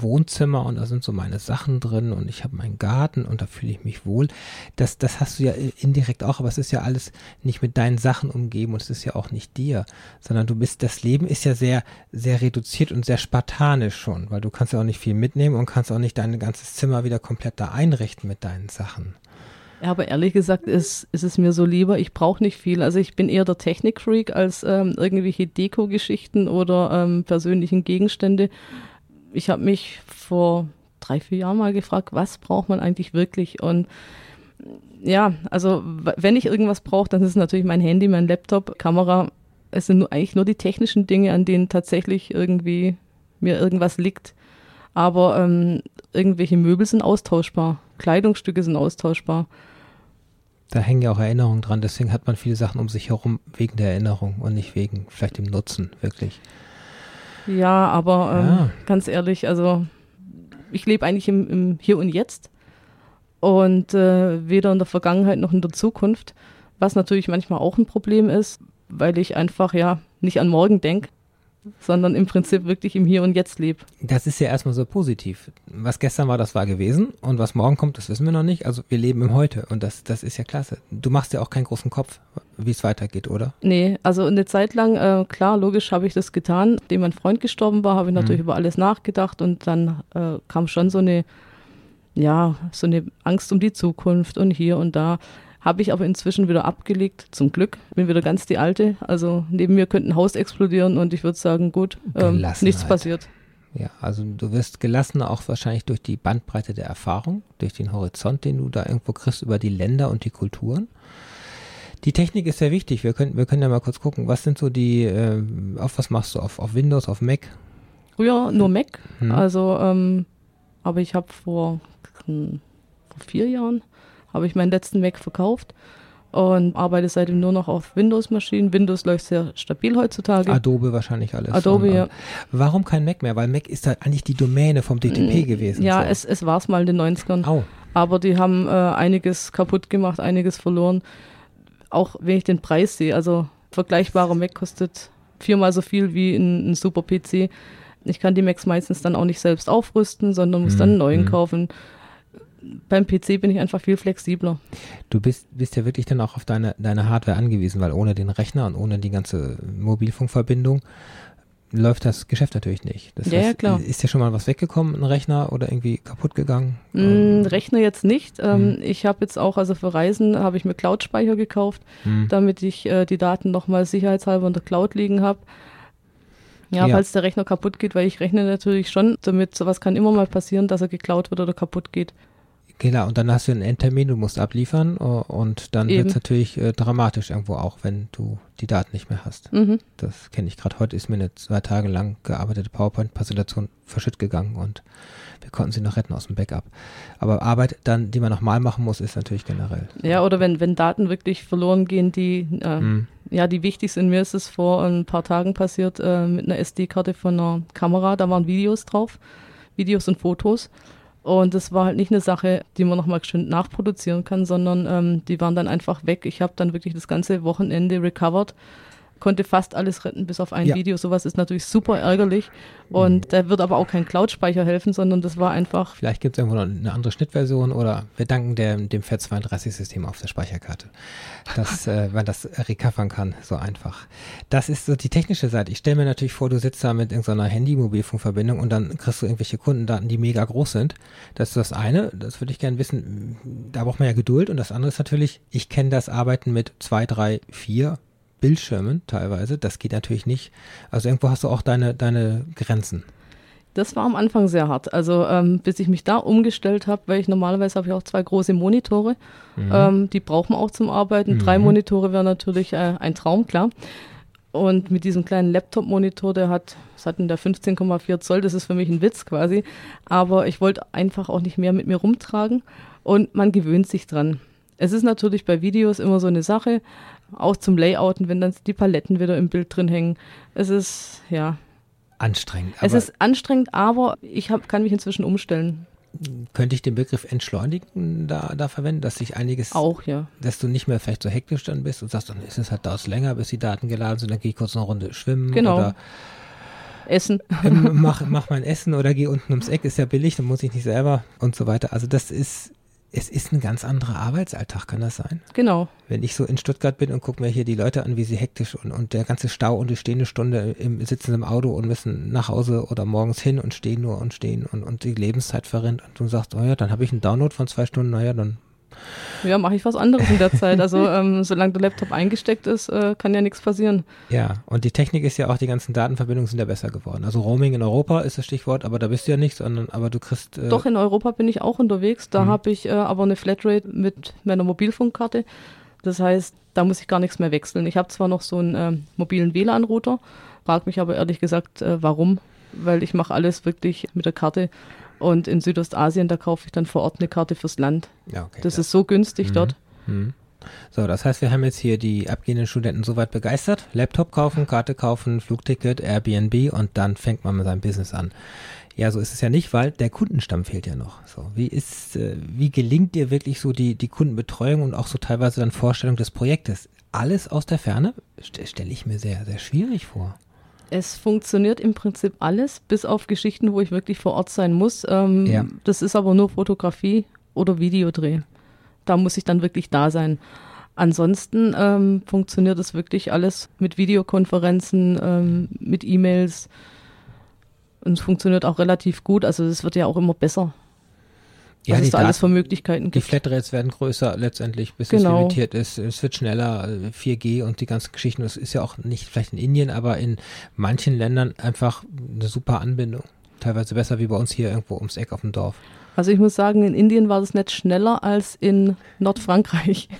Wohnzimmer und da sind so meine Sachen drin und ich habe meinen Garten und da fühle ich mich wohl. Das, das hast du ja indirekt auch, aber es ist ja alles nicht mit deinen Sachen umgeben und es ist ja auch nicht dir, sondern du bist, das Leben ist ja sehr, sehr reduziert und sehr spartanisch schon, weil du kannst ja auch nicht viel mitnehmen und kannst auch nicht dein ganzes Zimmer wieder komplett da einrichten mit deinen Sachen. Ja, aber ehrlich gesagt ist, ist es mir so lieber, ich brauche nicht viel. Also ich bin eher der Technikfreak als ähm, irgendwelche Deko-Geschichten oder ähm, persönlichen Gegenstände. Ich habe mich vor drei, vier Jahren mal gefragt, was braucht man eigentlich wirklich? Und ja, also wenn ich irgendwas brauche, dann ist es natürlich mein Handy, mein Laptop, Kamera. Es sind nur, eigentlich nur die technischen Dinge, an denen tatsächlich irgendwie mir irgendwas liegt. Aber ähm, irgendwelche Möbel sind austauschbar, Kleidungsstücke sind austauschbar. Da hängen ja auch Erinnerungen dran, deswegen hat man viele Sachen um sich herum wegen der Erinnerung und nicht wegen vielleicht dem Nutzen, wirklich. Ja, aber ähm, ja. ganz ehrlich, also ich lebe eigentlich im, im, Hier und Jetzt und äh, weder in der Vergangenheit noch in der Zukunft, was natürlich manchmal auch ein Problem ist, weil ich einfach ja nicht an morgen denke sondern im Prinzip wirklich im Hier und Jetzt lebe. Das ist ja erstmal so positiv. Was gestern war, das war gewesen und was morgen kommt, das wissen wir noch nicht. Also wir leben im Heute und das, das ist ja klasse. Du machst ja auch keinen großen Kopf, wie es weitergeht, oder? Nee, also eine Zeit lang, äh, klar, logisch habe ich das getan. Nachdem mein Freund gestorben war, habe ich natürlich mhm. über alles nachgedacht und dann äh, kam schon so eine, ja, so eine Angst um die Zukunft und hier und da. Habe ich aber inzwischen wieder abgelegt, zum Glück. Bin wieder ganz die Alte. Also neben mir könnte ein Haus explodieren und ich würde sagen, gut, ähm, nichts passiert. Ja, also du wirst gelassener auch wahrscheinlich durch die Bandbreite der Erfahrung, durch den Horizont, den du da irgendwo kriegst über die Länder und die Kulturen. Die Technik ist sehr wichtig. Wir können, wir können ja mal kurz gucken, was sind so die, äh, auf was machst du? Auf, auf Windows, auf Mac? Früher nur Mac. Hm. Also, ähm, aber ich habe vor, hm, vor vier Jahren habe ich meinen letzten Mac verkauft und arbeite seitdem nur noch auf Windows-Maschinen. Windows läuft sehr stabil heutzutage. Adobe wahrscheinlich alles. Adobe, ja. Warum kein Mac mehr? Weil Mac ist da eigentlich die Domäne vom DTP mm, gewesen. Ja, so. es, es war es mal in den 90ern. Au. Aber die haben äh, einiges kaputt gemacht, einiges verloren. Auch wenn ich den Preis sehe. Also vergleichbarer Mac kostet viermal so viel wie ein, ein super PC. Ich kann die Macs meistens dann auch nicht selbst aufrüsten, sondern muss hm, dann einen neuen hm. kaufen beim PC bin ich einfach viel flexibler. Du bist, bist ja wirklich dann auch auf deine, deine Hardware angewiesen, weil ohne den Rechner und ohne die ganze Mobilfunkverbindung läuft das Geschäft natürlich nicht. Das ja, heißt, ja, klar. Ist dir schon mal was weggekommen, ein Rechner oder irgendwie kaputt gegangen? Mm, Rechner jetzt nicht. Ähm, hm. Ich habe jetzt auch, also für Reisen habe ich mir Cloud-Speicher gekauft, hm. damit ich äh, die Daten nochmal sicherheitshalber in der Cloud liegen habe. Ja, ja, falls der Rechner kaputt geht, weil ich rechne natürlich schon damit, sowas kann immer mal passieren, dass er geklaut wird oder kaputt geht. Genau, und dann hast du einen Endtermin, du musst abliefern äh, und dann wird es natürlich äh, dramatisch irgendwo auch, wenn du die Daten nicht mehr hast. Mhm. Das kenne ich gerade. Heute ist mir eine zwei Tage lang gearbeitete PowerPoint-Präsentation verschütt gegangen und wir konnten sie noch retten aus dem Backup. Aber Arbeit dann, die man nochmal machen muss, ist natürlich generell. Ja, oder wenn, wenn Daten wirklich verloren gehen, die, äh, mhm. ja, die wichtig sind. Mir ist es vor ein paar Tagen passiert äh, mit einer SD-Karte von einer Kamera, da waren Videos drauf Videos und Fotos. Und das war halt nicht eine Sache, die man nochmal schön nachproduzieren kann, sondern ähm, die waren dann einfach weg. Ich habe dann wirklich das ganze Wochenende recovered konnte fast alles retten, bis auf ein ja. Video. Sowas ist natürlich super ärgerlich. Und mhm. da wird aber auch kein Cloud-Speicher helfen, sondern das war einfach. Vielleicht gibt es irgendwo noch eine andere Schnittversion oder wir danken der, dem FAT32-System auf der Speicherkarte, dass äh, man das recovern kann, so einfach. Das ist so die technische Seite. Ich stelle mir natürlich vor, du sitzt da mit irgendeiner Handy-Mobilfunkverbindung und dann kriegst du irgendwelche Kundendaten, die mega groß sind. Das ist das eine. Das würde ich gerne wissen. Da braucht man ja Geduld. Und das andere ist natürlich, ich kenne das Arbeiten mit zwei, drei, vier Bildschirmen teilweise. Das geht natürlich nicht. Also irgendwo hast du auch deine, deine Grenzen. Das war am Anfang sehr hart. Also ähm, bis ich mich da umgestellt habe, weil ich normalerweise habe ich auch zwei große Monitore. Mhm. Ähm, die braucht man auch zum Arbeiten. Mhm. Drei Monitore wäre natürlich äh, ein Traum, klar. Und mit diesem kleinen Laptop-Monitor, der hat, was hat denn der 15,4 Zoll, das ist für mich ein Witz quasi. Aber ich wollte einfach auch nicht mehr mit mir rumtragen und man gewöhnt sich dran. Es ist natürlich bei Videos immer so eine Sache, auch zum Layouten, wenn dann die Paletten wieder im Bild drin hängen. Es ist, ja. Anstrengend. es ist anstrengend, aber ich hab, kann mich inzwischen umstellen. Könnte ich den Begriff entschleunigen da, da verwenden, dass sich einiges auch, ja. Dass du nicht mehr vielleicht so hektisch dann bist und sagst, dann ist es halt da länger, bis die Daten geladen sind, dann gehe ich kurz eine Runde schwimmen genau. oder Essen. Ähm, mach, mach mein Essen oder geh unten ums Eck, ist ja billig, dann muss ich nicht selber und so weiter. Also das ist es ist ein ganz anderer Arbeitsalltag, kann das sein? Genau. Wenn ich so in Stuttgart bin und gucke mir hier die Leute an, wie sie hektisch und, und der ganze Stau und die stehende Stunde im, sitzen im Auto und müssen nach Hause oder morgens hin und stehen nur und stehen und, und die Lebenszeit verrinnt und du sagst, oh ja, dann habe ich einen Download von zwei Stunden, naja, dann ja, mache ich was anderes in der Zeit. Also ähm, solange der Laptop eingesteckt ist, äh, kann ja nichts passieren. Ja, und die Technik ist ja auch, die ganzen Datenverbindungen sind ja besser geworden. Also Roaming in Europa ist das Stichwort, aber da bist du ja nicht, sondern aber du kriegst. Äh Doch, in Europa bin ich auch unterwegs. Da mhm. habe ich äh, aber eine Flatrate mit meiner Mobilfunkkarte. Das heißt, da muss ich gar nichts mehr wechseln. Ich habe zwar noch so einen äh, mobilen WLAN-Router, frage mich aber ehrlich gesagt, äh, warum. Weil ich mache alles wirklich mit der Karte und in Südostasien, da kaufe ich dann vor Ort eine Karte fürs Land. Ja, okay, das ja. ist so günstig mhm. dort. Mhm. So, das heißt, wir haben jetzt hier die abgehenden Studenten soweit begeistert. Laptop kaufen, Karte kaufen, Flugticket, Airbnb und dann fängt man mit seinem Business an. Ja, so ist es ja nicht, weil der Kundenstamm fehlt ja noch. So, wie ist, äh, wie gelingt dir wirklich so die, die Kundenbetreuung und auch so teilweise dann Vorstellung des Projektes? Alles aus der Ferne stelle ich mir sehr, sehr schwierig vor. Es funktioniert im Prinzip alles, bis auf Geschichten, wo ich wirklich vor Ort sein muss. Ähm, ja. Das ist aber nur Fotografie oder Videodreh. Da muss ich dann wirklich da sein. Ansonsten ähm, funktioniert es wirklich alles mit Videokonferenzen, ähm, mit E-Mails. Und es funktioniert auch relativ gut. Also es wird ja auch immer besser ja, was es da alles für Möglichkeiten gibt. Die Flatrates werden größer letztendlich, bis genau. es limitiert ist. Es wird schneller, 4G und die ganzen Geschichten. Das ist ja auch nicht vielleicht in Indien, aber in manchen Ländern einfach eine super Anbindung. Teilweise besser wie bei uns hier irgendwo ums Eck auf dem Dorf. Also ich muss sagen, in Indien war das nicht schneller als in Nordfrankreich.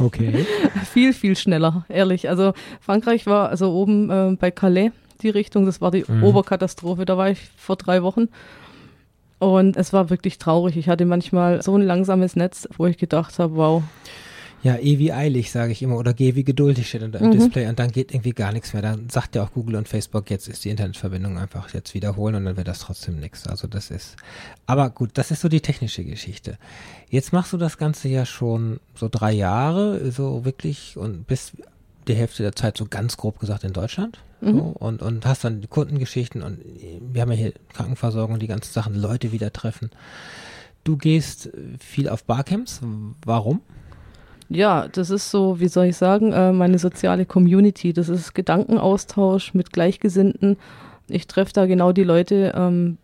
Okay. viel, viel schneller, ehrlich. Also Frankreich war also oben äh, bei Calais die Richtung, das war die mhm. Oberkatastrophe. Da war ich vor drei Wochen und es war wirklich traurig. Ich hatte manchmal so ein langsames Netz, wo ich gedacht habe, wow. Ja, eh wie eilig, sage ich immer, oder geh wie geduldig steht unter im mhm. Display und dann geht irgendwie gar nichts mehr. Dann sagt ja auch Google und Facebook, jetzt ist die Internetverbindung einfach jetzt wiederholen und dann wird das trotzdem nichts. Also das ist, aber gut, das ist so die technische Geschichte. Jetzt machst du das Ganze ja schon so drei Jahre, so wirklich und bist die Hälfte der Zeit so ganz grob gesagt in Deutschland. Mhm. So, und, und hast dann die Kundengeschichten und wir haben ja hier Krankenversorgung, die ganzen Sachen, Leute wieder treffen. Du gehst viel auf Barcamps. Warum? Ja, das ist so, wie soll ich sagen, äh, meine soziale Community. Das ist Gedankenaustausch mit Gleichgesinnten. Ich treffe da genau die Leute, ähm,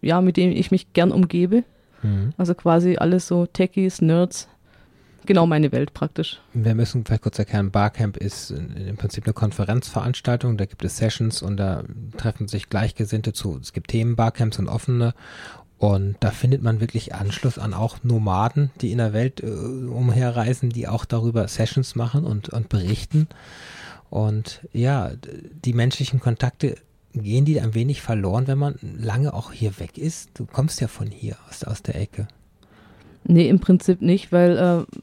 ja, mit denen ich mich gern umgebe. Mhm. Also quasi alles so Techies, Nerds, genau meine Welt praktisch. Wir müssen vielleicht kurz erklären, Barcamp ist im Prinzip eine Konferenzveranstaltung, da gibt es Sessions und da treffen sich Gleichgesinnte zu, es gibt Themen, Barcamps und offene und da findet man wirklich Anschluss an auch Nomaden, die in der Welt äh, umherreisen, die auch darüber Sessions machen und, und berichten. Und ja, die menschlichen Kontakte gehen die ein wenig verloren, wenn man lange auch hier weg ist. Du kommst ja von hier, aus, aus der Ecke. Nee, im Prinzip nicht, weil äh,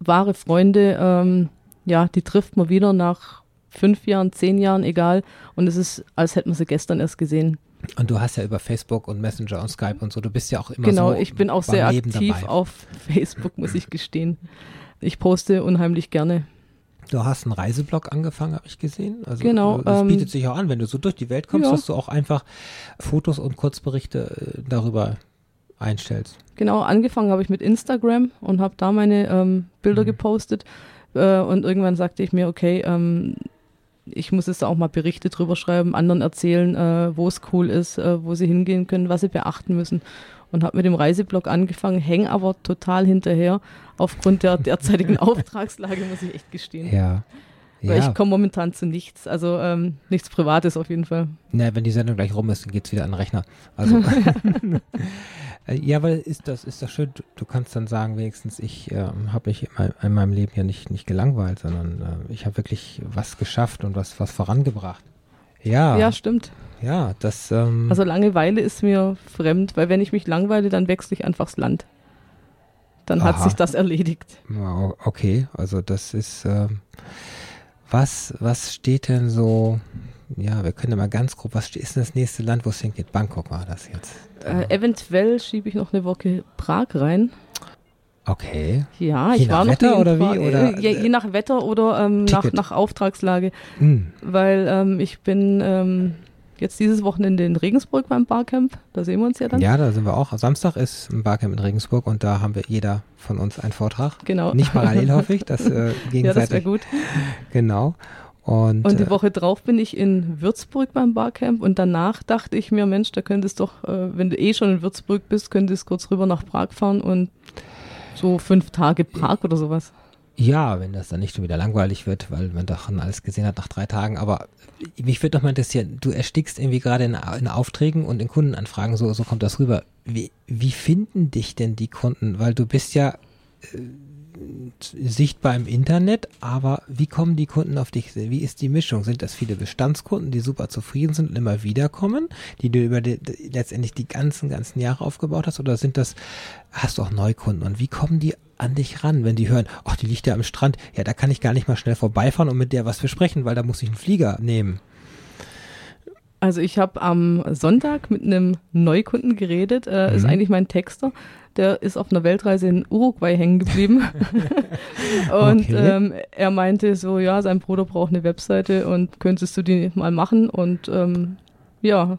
wahre Freunde, ähm, ja, die trifft man wieder nach fünf Jahren, zehn Jahren, egal. Und es ist, als hätten wir sie gestern erst gesehen. Und du hast ja über Facebook und Messenger und Skype und so, du bist ja auch immer genau, so. Genau, ich bin auch sehr aktiv dabei. auf Facebook, muss ich gestehen. Ich poste unheimlich gerne. Du hast einen Reiseblog angefangen, habe ich gesehen. Also genau. Das ähm, bietet sich auch an, wenn du so durch die Welt kommst, ja. dass du auch einfach Fotos und Kurzberichte äh, darüber einstellst. Genau, angefangen habe ich mit Instagram und habe da meine ähm, Bilder mhm. gepostet. Äh, und irgendwann sagte ich mir, okay, ähm, ich muss jetzt auch mal Berichte drüber schreiben, anderen erzählen, äh, wo es cool ist, äh, wo sie hingehen können, was sie beachten müssen. Und habe mit dem Reiseblog angefangen, hänge aber total hinterher aufgrund der derzeitigen Auftragslage, muss ich echt gestehen. Ja. Weil ja. ich komme momentan zu nichts, also ähm, nichts Privates auf jeden Fall. Na, wenn die Sendung gleich rum ist, dann geht es wieder an den Rechner. Also ja, weil ist das, ist das schön. Du, kannst dann sagen, wenigstens, ich äh, habe mich in, meinem Leben ja nicht, nicht gelangweilt, sondern äh, ich habe wirklich was geschafft und was, was vorangebracht. Ja. Ja, stimmt. Ja, das. Ähm, also Langeweile ist mir fremd, weil wenn ich mich langweile, dann wechsle ich einfach das Land. Dann Aha. hat sich das erledigt. Okay, also das ist. Äh, was, was steht denn so ja, wir können ja mal ganz grob, was ist denn das nächste Land, wo es hingeht? Bangkok war das jetzt. Äh, eventuell schiebe ich noch eine Woche Prag rein. Okay. Ja, je ich war noch Wetter oder wie? Oder äh, je, je, nach Wetter oder ähm, nach, nach Auftragslage. Hm. Weil ähm, ich bin ähm, jetzt dieses Wochenende in Regensburg beim Barcamp. Da sehen wir uns ja dann. Ja, da sind wir auch. Samstag ist ein Barcamp in Regensburg und da haben wir jeder von uns einen Vortrag. Genau. Nicht parallel, hoffe ich. Das, äh, gegenseitig. Ja, das wäre gut. Genau. Und, und die äh, Woche drauf bin ich in Würzburg beim Barcamp und danach dachte ich mir, Mensch, da könntest doch, äh, wenn du eh schon in Würzburg bist, könntest kurz rüber nach Prag fahren und so fünf Tage Prag oder sowas. Ja, wenn das dann nicht schon wieder langweilig wird, weil man doch schon alles gesehen hat nach drei Tagen. Aber mich würde doch mal interessieren, du erstickst irgendwie gerade in, in, Aufträgen und in Kundenanfragen, so, so kommt das rüber. Wie, wie finden dich denn die Kunden? Weil du bist ja äh, sichtbar im Internet, aber wie kommen die Kunden auf dich? Wie ist die Mischung? Sind das viele Bestandskunden, die super zufrieden sind und immer wieder kommen, die du über die, letztendlich die ganzen, ganzen Jahre aufgebaut hast? Oder sind das, hast du auch Neukunden? Und wie kommen die an dich ran, wenn die hören, ach, die liegt ja am Strand, ja, da kann ich gar nicht mal schnell vorbeifahren und mit der was besprechen, weil da muss ich einen Flieger nehmen. Also ich habe am Sonntag mit einem Neukunden geredet, äh, mhm. ist eigentlich mein Texter der ist auf einer Weltreise in Uruguay hängen geblieben. und okay. ähm, er meinte so, ja, sein Bruder braucht eine Webseite und könntest du die mal machen? Und ähm, ja,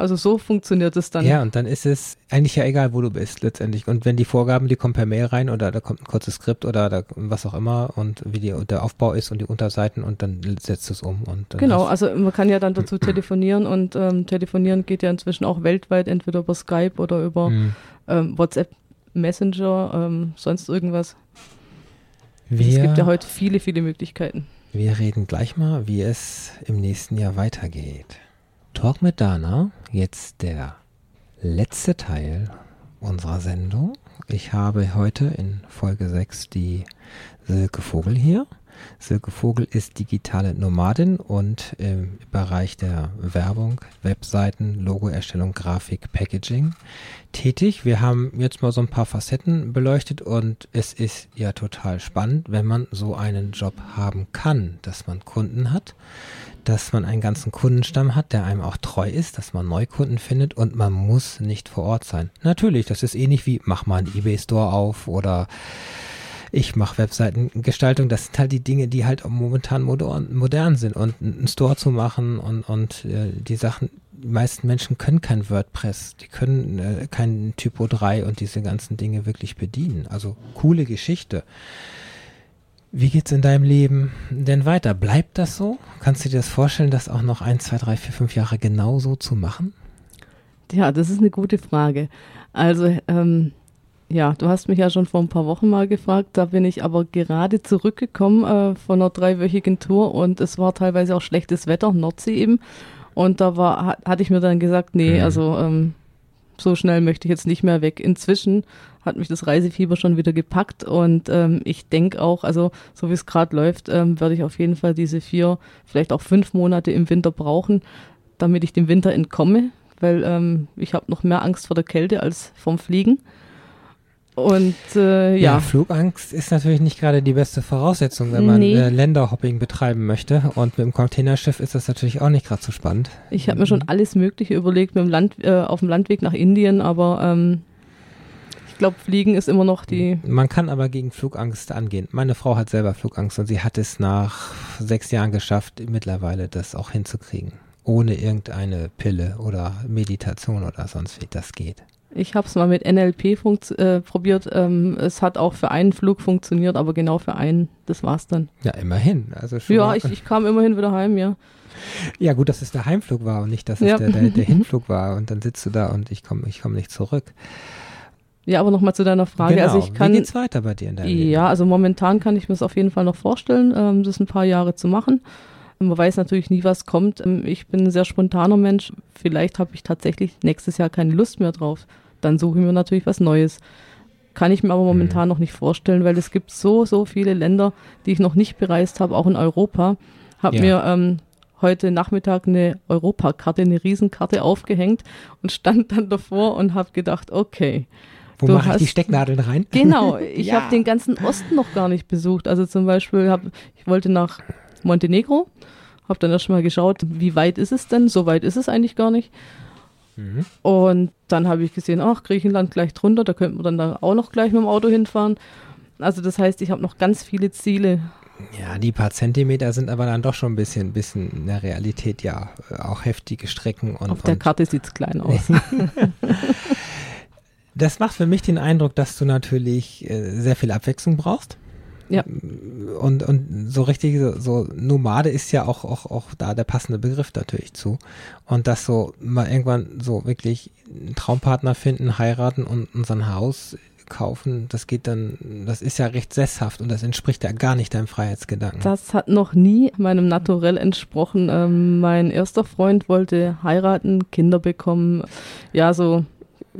also so funktioniert es dann. Ja, und dann ist es eigentlich ja egal, wo du bist letztendlich. Und wenn die Vorgaben, die kommen per Mail rein oder da kommt ein kurzes Skript oder da, was auch immer und wie die, der Aufbau ist und die Unterseiten und dann setzt du es um. Und genau, also man kann ja dann dazu telefonieren und ähm, telefonieren geht ja inzwischen auch weltweit, entweder über Skype oder über mhm. ähm, WhatsApp Messenger, ähm, sonst irgendwas. Wir, es gibt ja heute viele, viele Möglichkeiten. Wir reden gleich mal, wie es im nächsten Jahr weitergeht. Talk mit Dana, jetzt der letzte Teil unserer Sendung. Ich habe heute in Folge 6 die Silke Vogel hier. Silke Vogel ist digitale Nomadin und im Bereich der Werbung, Webseiten, Logoerstellung, Grafik, Packaging tätig. Wir haben jetzt mal so ein paar Facetten beleuchtet und es ist ja total spannend, wenn man so einen Job haben kann, dass man Kunden hat, dass man einen ganzen Kundenstamm hat, der einem auch treu ist, dass man Neukunden findet und man muss nicht vor Ort sein. Natürlich, das ist ähnlich wie mach mal einen eBay Store auf oder ich mache Webseitengestaltung. Das sind halt die Dinge, die halt momentan modern, modern sind. Und einen Store zu machen und, und äh, die Sachen, die meisten Menschen können kein WordPress, die können äh, kein Typo 3 und diese ganzen Dinge wirklich bedienen. Also coole Geschichte. Wie geht's in deinem Leben denn weiter? Bleibt das so? Kannst du dir das vorstellen, das auch noch ein, zwei, drei, vier, fünf Jahre genauso zu machen? Ja, das ist eine gute Frage. Also ähm, ja, du hast mich ja schon vor ein paar Wochen mal gefragt. Da bin ich aber gerade zurückgekommen äh, von einer dreiwöchigen Tour und es war teilweise auch schlechtes Wetter, Nordsee eben. Und da war, hat, hatte ich mir dann gesagt, nee, mhm. also ähm, so schnell möchte ich jetzt nicht mehr weg. Inzwischen hat mich das Reisefieber schon wieder gepackt und ähm, ich denke auch, also so wie es gerade läuft, ähm, werde ich auf jeden Fall diese vier, vielleicht auch fünf Monate im Winter brauchen, damit ich dem Winter entkomme, weil ähm, ich habe noch mehr Angst vor der Kälte als vom Fliegen. Und äh, ja. Ja, Flugangst ist natürlich nicht gerade die beste Voraussetzung, wenn man Nee. äh, Länderhopping betreiben möchte. Und mit dem Containerschiff ist das natürlich auch nicht gerade so spannend. Ich habe mir schon alles Mögliche überlegt mit dem Land, äh, auf dem Landweg nach Indien, aber ähm, ich glaube, Fliegen ist immer noch die. Man kann aber gegen Flugangst angehen. Meine Frau hat selber Flugangst und sie hat es nach sechs Jahren geschafft, mittlerweile das auch hinzukriegen. Ohne irgendeine Pille oder Meditation oder sonst wie. Das geht. Ich habe es mal mit NLP äh, probiert. Ähm, es hat auch für einen Flug funktioniert, aber genau für einen. Das war's dann. Ja, immerhin. Also schon Ja, ich, ich kam immerhin wieder heim, ja. ja, gut, dass es der Heimflug war und nicht, dass es Ja. der, der, der Hinflug war. Und dann sitzt du da und ich komme ich komm nicht zurück. Ja, aber nochmal zu deiner Frage. genau. Also ich kann. Wie geht's weiter bei dir in deinem Leben? Ja, also momentan kann ich mir es auf jeden Fall noch vorstellen, ähm, das ein paar Jahre zu machen. Man weiß natürlich nie, was kommt. Ähm, Ich bin ein sehr spontaner Mensch. Vielleicht habe ich tatsächlich nächstes Jahr keine Lust mehr drauf. Dann suche ich mir natürlich was Neues. Kann ich mir aber momentan noch nicht vorstellen, weil es gibt so, so viele Länder, die ich noch nicht bereist habe, auch in Europa. Habe Ja. mir ähm, heute Nachmittag eine Europakarte, eine Riesenkarte aufgehängt und stand dann davor und habe gedacht, okay, Wo du mache ich die Stecknadeln rein? Genau, ich Ja. habe den ganzen Osten noch gar nicht besucht. Also zum Beispiel, hab, ich wollte nach Montenegro, habe dann erst mal geschaut, wie weit ist es denn? So weit ist es eigentlich gar nicht. Mhm. Und dann habe ich gesehen, ach, Griechenland gleich drunter, da könnten wir dann da auch noch gleich mit dem Auto hinfahren. Also das heißt, ich habe noch ganz viele Ziele. Ja, die paar Zentimeter sind aber dann doch schon ein bisschen, bisschen in der Realität ja äh, auch heftige Strecken und, Auf der Karte sieht's klein aus. das macht für mich den Eindruck, dass du natürlich äh, sehr viel Abwechslung brauchst. Ja. Und, und so richtig, so, so Nomade ist ja auch, auch, auch da der passende Begriff natürlich zu. Und dass so mal irgendwann so wirklich einen Traumpartner finden, heiraten und unser Haus kaufen, das geht dann, das ist ja recht sesshaft und das entspricht ja gar nicht deinem Freiheitsgedanken. Das hat noch nie meinem Naturell entsprochen. Ähm, mein erster Freund wollte heiraten, Kinder bekommen, ja, so,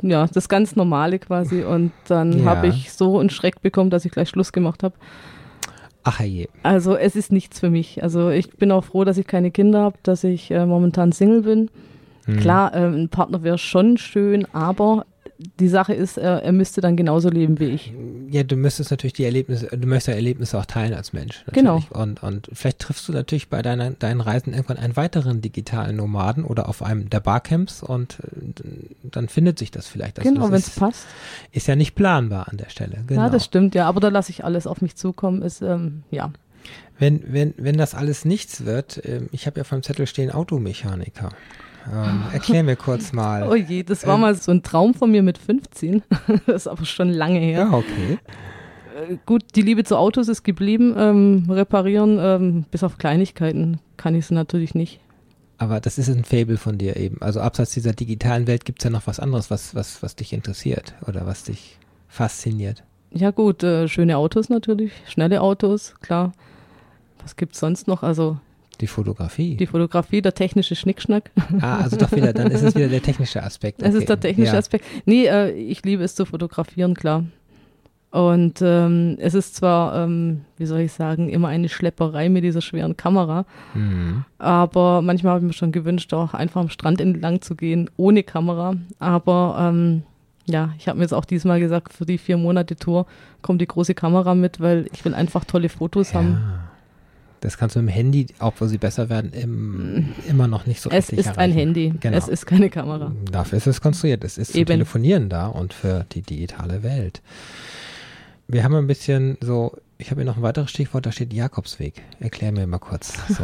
ja, das ganz Normale quasi. Und dann Ja. habe ich so einen Schreck bekommen, dass ich gleich Schluss gemacht habe. Ach je. Also es ist nichts für mich. Also ich bin auch froh, dass ich keine Kinder habe, dass ich äh, momentan Single bin. Hm. Klar, ähm, ein Partner wäre schon schön, aber die Sache ist, er, er müsste dann genauso leben wie ich. Ja, du müsstest natürlich die Erlebnisse, du möchtest ja Erlebnisse auch teilen als Mensch. Genau. natürlich. Und, und vielleicht triffst du natürlich bei deiner, deinen Reisen irgendwann einen weiteren digitalen Nomaden oder auf einem der Barcamps und äh, dann findet sich das vielleicht. Also genau, wenn es passt. ist ja nicht planbar an der Stelle. Genau. Ja, das stimmt, ja. Aber da lasse ich alles auf mich zukommen. Ist, ähm, ja. wenn, wenn, wenn das alles nichts wird, ähm, ich habe ja vom Zettel stehen Automechaniker. Ähm, erklär mir kurz mal. Oh je, das war Ähm. mal so ein Traum von mir mit 15. das ist aber schon lange her. Ja, okay. Äh, Gut, die Liebe zu Autos ist geblieben. Ähm, reparieren, ähm, bis auf Kleinigkeiten, kann ich es natürlich nicht. Aber das ist ein Fable von dir eben. Also abseits dieser digitalen Welt gibt's ja noch was anderes, was, was, was dich interessiert oder was dich fasziniert. Ja gut, äh, schöne Autos natürlich, schnelle Autos, klar. Was gibt's sonst noch? Also Die Fotografie. die Fotografie, der technische Schnickschnack. ah, also doch wieder, dann ist es wieder der technische Aspekt. Es Okay. ist der technische ja. Aspekt. Nee, äh, ich liebe es zu fotografieren, klar. Und ähm, es ist zwar, ähm, wie soll ich sagen, immer eine Schlepperei mit dieser schweren Kamera, Mhm. aber manchmal habe ich mir schon gewünscht, auch einfach am Strand entlang zu gehen, ohne Kamera. Aber ähm, ja, ich habe mir jetzt auch diesmal gesagt, für die vier Monate Tour kommt die große Kamera mit, weil ich will einfach tolle Fotos haben. Das kannst du im Handy, auch wo sie besser werden, im, immer noch nicht so Es richtig ist ein erreichen. Handy, Genau. es ist keine Kamera. Dafür ist es konstruiert. Es ist zum Eben. Telefonieren da und für die digitale Welt. Wir haben ein bisschen so, ich habe hier noch ein weiteres Stichwort, da steht Jakobsweg. Erklär mir mal kurz. So. so.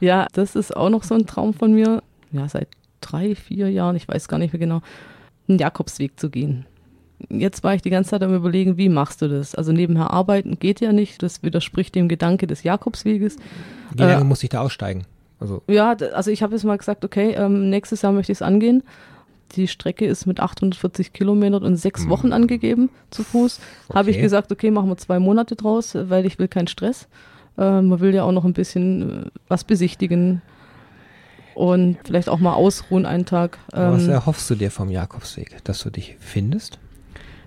Ja, das ist auch noch so ein Traum von mir. Ja, seit drei, vier Jahren, ich weiß gar nicht mehr genau, einen Jakobsweg zu gehen. Jetzt war ich die ganze Zeit am überlegen, wie machst du das? Also nebenher arbeiten geht ja nicht. Das widerspricht dem Gedanke des Jakobsweges. Wie lange Äh, muss ich da aussteigen? Also, Ja, also ich habe jetzt mal gesagt, okay, ähm, nächstes Jahr möchte ich es angehen. Die Strecke ist mit 840 Kilometern und sechs Wochen angegeben zu Fuß. Habe ich Okay. gesagt, okay, machen wir zwei Monate draus, weil ich will keinen Stress. Äh, man will ja auch noch ein bisschen äh, was besichtigen und vielleicht auch mal ausruhen einen Tag. was Ähm, erhoffst du dir vom Jakobsweg? Dass du dich findest?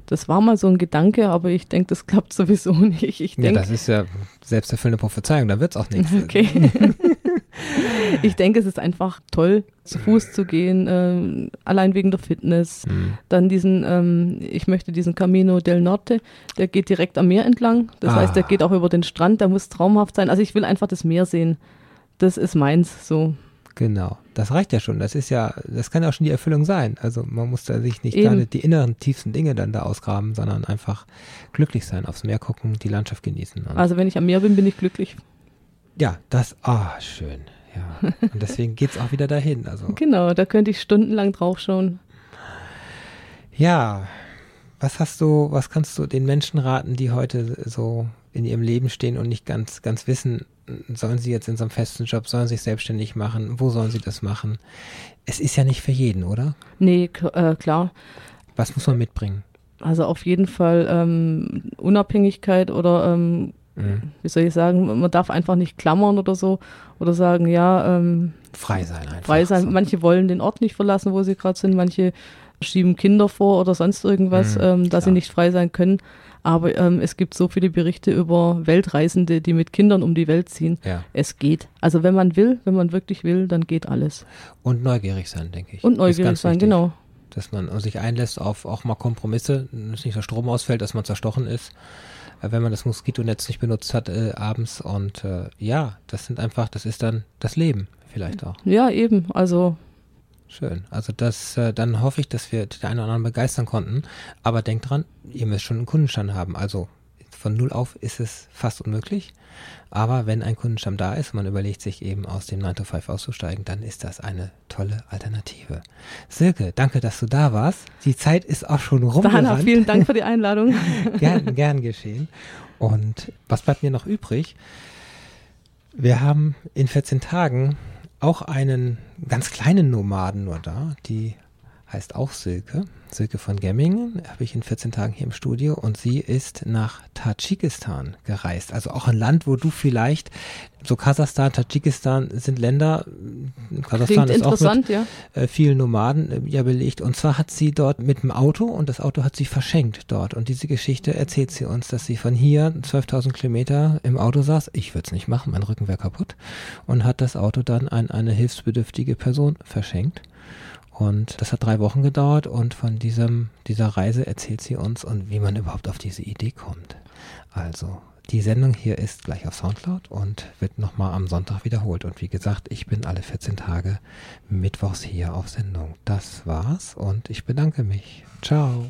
Das war mal so ein Gedanke, aber ich denke, das klappt sowieso nicht. Ich Ja, denke, das ist ja selbsterfüllende Prophezeiung, da wird's auch nichts. Okay. ich denke, es ist einfach toll, zu Fuß zu gehen, äh, allein wegen der Fitness. Mhm. Dann diesen, ähm, ich möchte diesen Camino del Norte, der geht direkt am Meer entlang. Das Ah. heißt, der geht auch über den Strand, der muss traumhaft sein. Also ich will einfach das Meer sehen. Das ist meins, so. Genau, das reicht ja schon. Das ist ja, das kann ja auch schon die Erfüllung sein. Also man muss da sich nicht Eben. gerade die inneren, tiefsten Dinge dann da ausgraben, sondern einfach glücklich sein, aufs Meer gucken, die Landschaft genießen. Also wenn ich am Meer bin, bin ich glücklich. ja, das, ah, schön. Ja. Und deswegen geht's auch wieder dahin. Also Genau, da könnte ich stundenlang drauf schauen. ja, was hast du, was kannst du den Menschen raten, die heute so in ihrem Leben stehen und nicht ganz, ganz wissen, sollen sie jetzt in so einem festen Job, sollen sie sich selbstständig machen, wo sollen sie das machen? Es ist ja nicht für jeden, oder? Nee, äh, klar. Was muss man mitbringen? Also auf jeden Fall ähm, Unabhängigkeit oder ähm, Mhm. wie soll ich sagen, man darf einfach nicht klammern oder so oder sagen, ja, ähm, Frei sein einfach. frei sein. Manche wollen den Ort nicht verlassen, wo sie gerade sind, manche schieben Kinder vor oder sonst irgendwas, Mhm, ähm, dass sie nicht frei sein können. Aber ähm, es gibt so viele Berichte über Weltreisende, die mit Kindern um die Welt ziehen. Ja. Es geht. Also wenn man will, wenn man wirklich will, dann geht alles. Und neugierig sein, denke ich. Und neugierig sein, wichtig, genau. Dass man sich einlässt auf auch mal Kompromisse, dass nicht der Strom ausfällt, dass man zerstochen ist, äh, wenn man das Moskitonetz nicht benutzt hat äh, abends. Und äh, ja, das sind einfach, das ist dann das Leben vielleicht auch. Ja, eben. Also Schön. Also das, äh, dann hoffe ich, dass wir den einen oder anderen begeistern konnten. Aber denkt dran, ihr müsst schon einen Kundenstamm haben. Also von null auf ist es fast unmöglich. Aber wenn ein Kundenstamm da ist, man überlegt sich eben aus dem 9 to 5 auszusteigen, dann ist das eine tolle Alternative. Silke, danke, dass du da warst. Die Zeit ist auch schon Dana, rumgerannt. vielen Dank für die Einladung. gern, gern geschehen. Und was bleibt mir noch übrig? Wir haben in 14 Tagen auch einen ganz kleinen Nomaden nur da, die heißt auch Silke. Silke von Gemmingen habe ich in 14 Tagen hier im Studio und sie ist nach Tadschikistan gereist. Also auch ein Land, wo du vielleicht, so Kasachstan, Tadschikistan sind Länder, Kasachstan Klingt ist auch mit, ja. äh, vielen Nomaden äh, ja belegt. Und zwar hat sie dort mit dem Auto und das Auto hat sie verschenkt dort. Und diese Geschichte erzählt sie uns, dass sie von hier 12.000 Kilometer im Auto saß. Ich würde es nicht machen, mein Rücken wäre kaputt. Und hat das Auto dann an eine hilfsbedürftige Person verschenkt. Und das hat drei Wochen gedauert und von diesem, dieser Reise erzählt sie uns und wie man überhaupt auf diese Idee kommt. Also, die Sendung hier ist gleich auf Soundcloud und wird nochmal am Sonntag wiederholt. Und wie gesagt, ich bin alle 14 Tage mittwochs hier auf Sendung. Das war's und ich bedanke mich. Ciao.